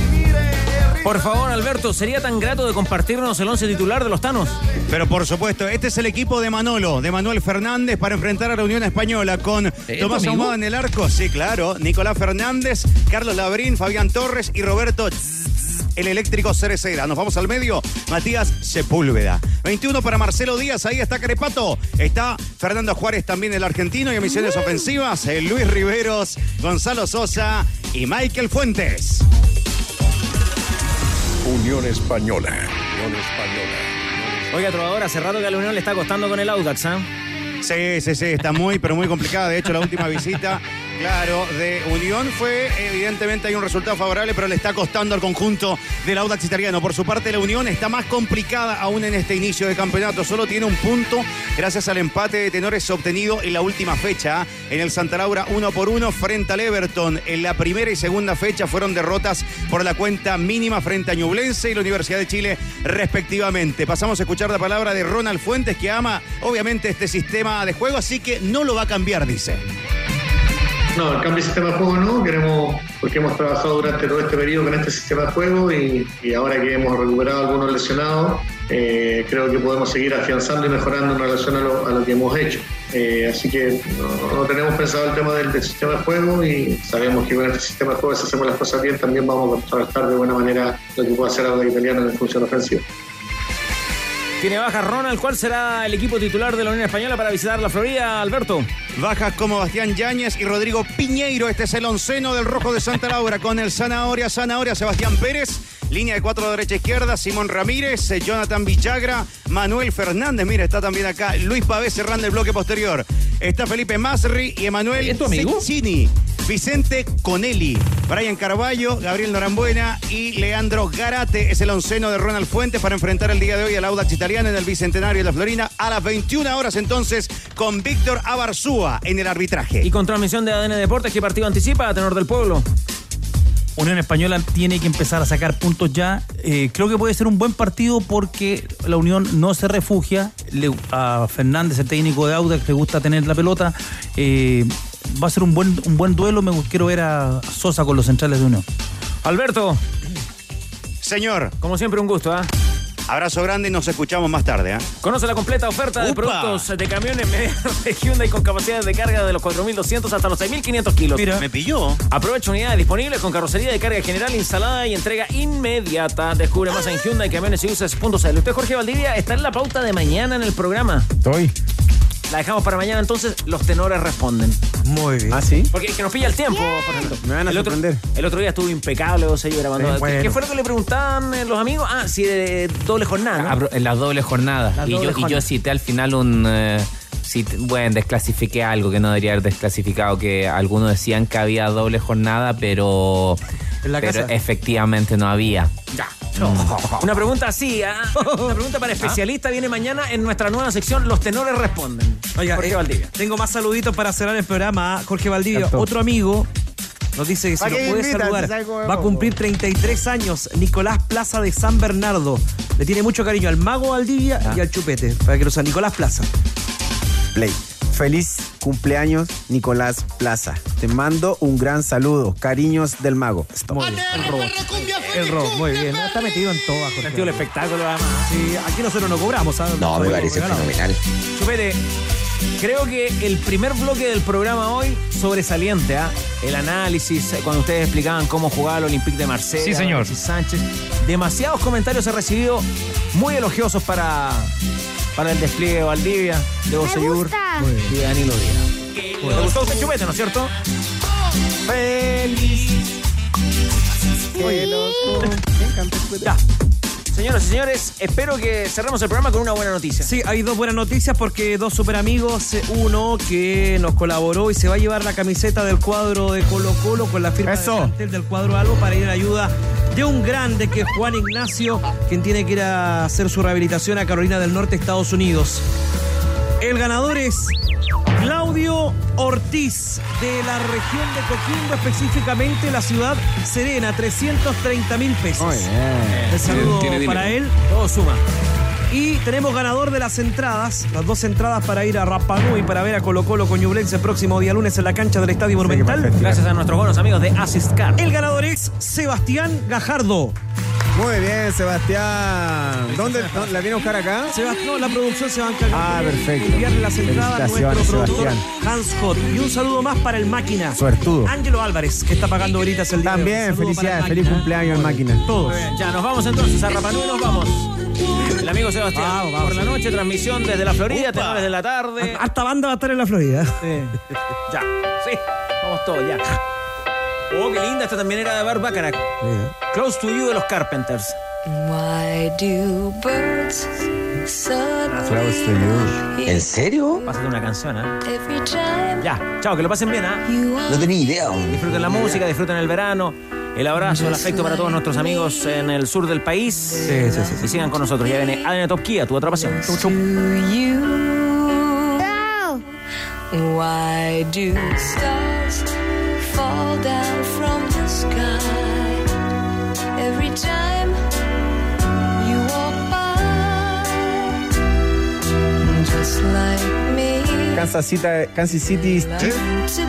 Por favor, Alberto, ¿sería tan grato de compartirnos el once titular de los Tanos? Pero por supuesto, este es el equipo de Manolo, de Manuel Fernández, para enfrentar a la Unión Española con Tomás? Ahumada en el arco. Sí, claro. Nicolás Fernández, Carlos Labrín, Fabián Torres y Roberto el eléctrico Cerecera. Nos vamos al medio. Matías Sepúlveda. 21 para Marcelo Díaz. Ahí está Carepato. Está Fernando Juárez también el argentino y en misiones ofensivas. eh, Luis Riveros, Gonzalo Sosa y Michael Fuentes. Unión Española. Unión Española. Oiga, trovador, hace rato que a la Unión le está costando con el Audax, ¿ah? Sí, sí, sí, está muy, pero muy complicada. De hecho, la última visita, claro, de Unión fue, evidentemente hay un resultado favorable, pero le está costando al conjunto del Audax italiano. Por su parte, la Unión está más complicada aún en este inicio de campeonato. Solo tiene un punto gracias al empate de tenores obtenido en la última fecha. En el Santa Laura, uno por uno, frente al Everton. En la primera y segunda fecha fueron derrotas por la cuenta mínima frente a Ñublense y la Universidad de Chile, respectivamente. Pasamos a escuchar la palabra de Ronald Fuentes, que ama, obviamente, este sistema de juego, así que no lo va a cambiar, dice. No, el cambio de sistema de juego no, queremos, porque hemos trabajado durante todo este periodo con este sistema de juego y, ahora que hemos recuperado algunos lesionados, eh, creo que podemos seguir afianzando y mejorando en relación a lo, a lo que hemos hecho. Eh, así que no, tenemos pensado el tema del, sistema de juego y sabemos que con este sistema de juego, si hacemos las cosas bien, también vamos a contrarrestar de buena manera lo que puede hacer ahora el italiano en función ofensiva. Tiene baja Ronald. ¿Cuál será el equipo titular de la Unión Española para visitar la Florida, Alberto? Bajas como Bastián Yáñez y Rodrigo Piñeiro. Este es el onceno del Rojo de Santa Laura con el Zanahoria, Zanahoria, Sebastián Pérez. Línea de cuatro derecha izquierda, Simón Ramírez, eh, Jonathan Villagra, Manuel Fernández. Mira, está también acá Luis Pavé cerrando el bloque posterior. Está Felipe Masri y Emanuel Ceccini. Vicente Conelli, Brian Carballo, Gabriel Norambuena y Leandro Garate. Es el onceno de Ronald Fuentes para enfrentar el día de hoy al Audax italiano en el Bicentenario de la Florina a las 21 horas entonces con Víctor Abarzúa en el arbitraje. Y con transmisión de ADN Deportes, ¿qué partido anticipa a tenor del pueblo? Unión Española tiene que empezar a sacar puntos ya. Eh, creo que puede ser un buen partido porque la Unión no se refugia. Le- a Fernández, el técnico de Audax, le gusta tener la pelota. Eh, va a ser un buen, un buen duelo. Me quiero ver a Sosa con los centrales de Unión. Alberto. Señor. Como siempre, un gusto, ¿ah? Abrazo grande y nos escuchamos más tarde. ¿ah? Conoce la completa oferta de ¡Upa! productos de camiones medianos de Hyundai con capacidades de carga de los 4.200 hasta los 6.500 kilos. Mira. Me pilló. Aprovecha unidades disponibles con carrocería de carga general instalada y entrega inmediata. Descubre más en Hyundai Camiones y Uses.cl. Usted, Jorge Valdivia, está en la pauta de mañana en el programa. Estoy. La dejamos para mañana, entonces los tenores responden. Muy bien. ¿Ah, sí? Porque es que nos pilla el tiempo, por ejemplo. Me van a el otro, sorprender. el otro día estuvo impecable, vos ahí grabando. Sí, ¿Qué- bueno. ¿Qué fue lo que le preguntaban eh, los amigos? Ah, si de doble jornada. ¿no? Abro- En las dobles jornadas. Las Y yo, y yo cité al final un. eh, cité- bueno, desclasifiqué algo que no debería haber desclasificado, que algunos decían que había doble jornada, pero. En la pero casa. efectivamente no había. Ya. Una pregunta así, ah, una pregunta para especialista viene mañana en nuestra nueva sección Los tenores responden. Oiga, Jorge eh, Valdivia. tengo más saluditos para cerrar el programa. Jorge Valdivia, otro amigo, nos dice que si ¿Para lo puede saludar. Si Va a cumplir 33 años. Nicolás Plaza de San Bernardo. Le tiene mucho cariño al mago Valdivia Ah. y al chupete. Para que lo sea. Nicolás Plaza. Play. Feliz cumpleaños, Nicolás Plaza. Te mando un gran saludo. Cariños del mago. Stop. Muy bien. El robot. El robot, muy bien. Está metido en todo, Jorge. Sentido el espectáculo, además. Sí, aquí nosotros no cobramos, ¿sabes? No, me parece fenomenal. Chupete, creo que el primer bloque del programa hoy sobresaliente, ¿ah? El análisis, eh, cuando ustedes explicaban cómo jugaba el Olympique de Marsella, Sí, señor. Alexis Sánchez. Demasiados comentarios he recibido muy elogiosos para, para el despliegue de Valdivia, de Boseyur y de Danilo Díaz. ¿Le gustó a usted Chupete, no es cierto? Feliz. Que los Ya. Señoras y señores, espero que cerremos el programa con una buena noticia. Sí, hay dos buenas noticias porque dos super amigos, uno que nos colaboró y se va a llevar la camiseta del cuadro de Colo Colo con la firma Eso. del cuadro Albo para ir en ayuda de un grande que es Juan Ignacio, quien tiene que ir a hacer su rehabilitación a Carolina del Norte, Estados Unidos. El ganador es Claudio Ortiz, de la región de Coquimbo, específicamente la ciudad Serena, 330 mil pesos. Muy bien. El saludo Tiene para él. Todo suma. Y tenemos ganador de las entradas, las dos entradas para ir a Rapanui para ver a Colo Colo con Ñublense el próximo día lunes en la cancha del Estadio Monumental. Gracias a nuestros buenos amigos de Assist Car. El ganador es Sebastián Gajardo. Muy bien, Sebastián. ¿Dónde, dónde- la viene a buscar acá? Sebastián, la producción se va a encargar Ah, perfecto. enviarle las entradas a nuestro productor Sebastián. Hans Hot. Y un saludo más para el máquina. Suertudo. Ángelo Álvarez, que está pagando ahorita el día. También, felicidades. Feliz cumpleaños, máquina. Todos. Ya, nos vamos entonces a Rapanui, nos vamos. El amigo Sebastián, Vamos, vamos. por la noche, transmisión desde la Florida, tenores de la tarde. Harta banda va a estar en la Florida. Ya, sí, vamos todos, ya. Oh, qué linda, esta también era de Bart Bacharach. Close to You de los Carpenters. Why do birds Close to you. ¿En serio? Pásate una canción, ¿eh? every time Ya, chao, que lo pasen bien, ¿ah? are No tenía idea. hombre. Disfruten la música, disfruten el verano. El abrazo, el afecto para todos nuestros amigos en el sur del país. Sí, sí, sí. Y sigan con nosotros. Ya viene ADN Top Kia, tu otra pasión. to you? Why do stars fall down Kansas City, Kansas.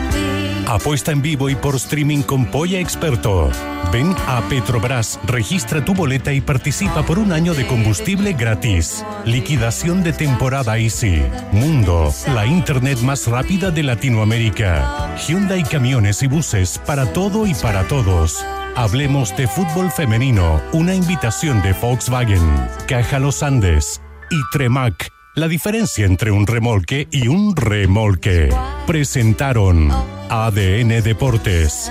Apuesta en vivo y por streaming con Polla Experto. Ven a Petrobras, registra tu boleta y participa por un año de combustible gratis. Liquidación de temporada Easy. Mundo, la internet más rápida de Latinoamérica. Hyundai Camiones y Buses para todo y para todos. Hablemos de fútbol femenino, una invitación de Volkswagen, Caja Los Andes y Tremac. La diferencia entre un remolque y un remolque. Presentaron ADN Deportes.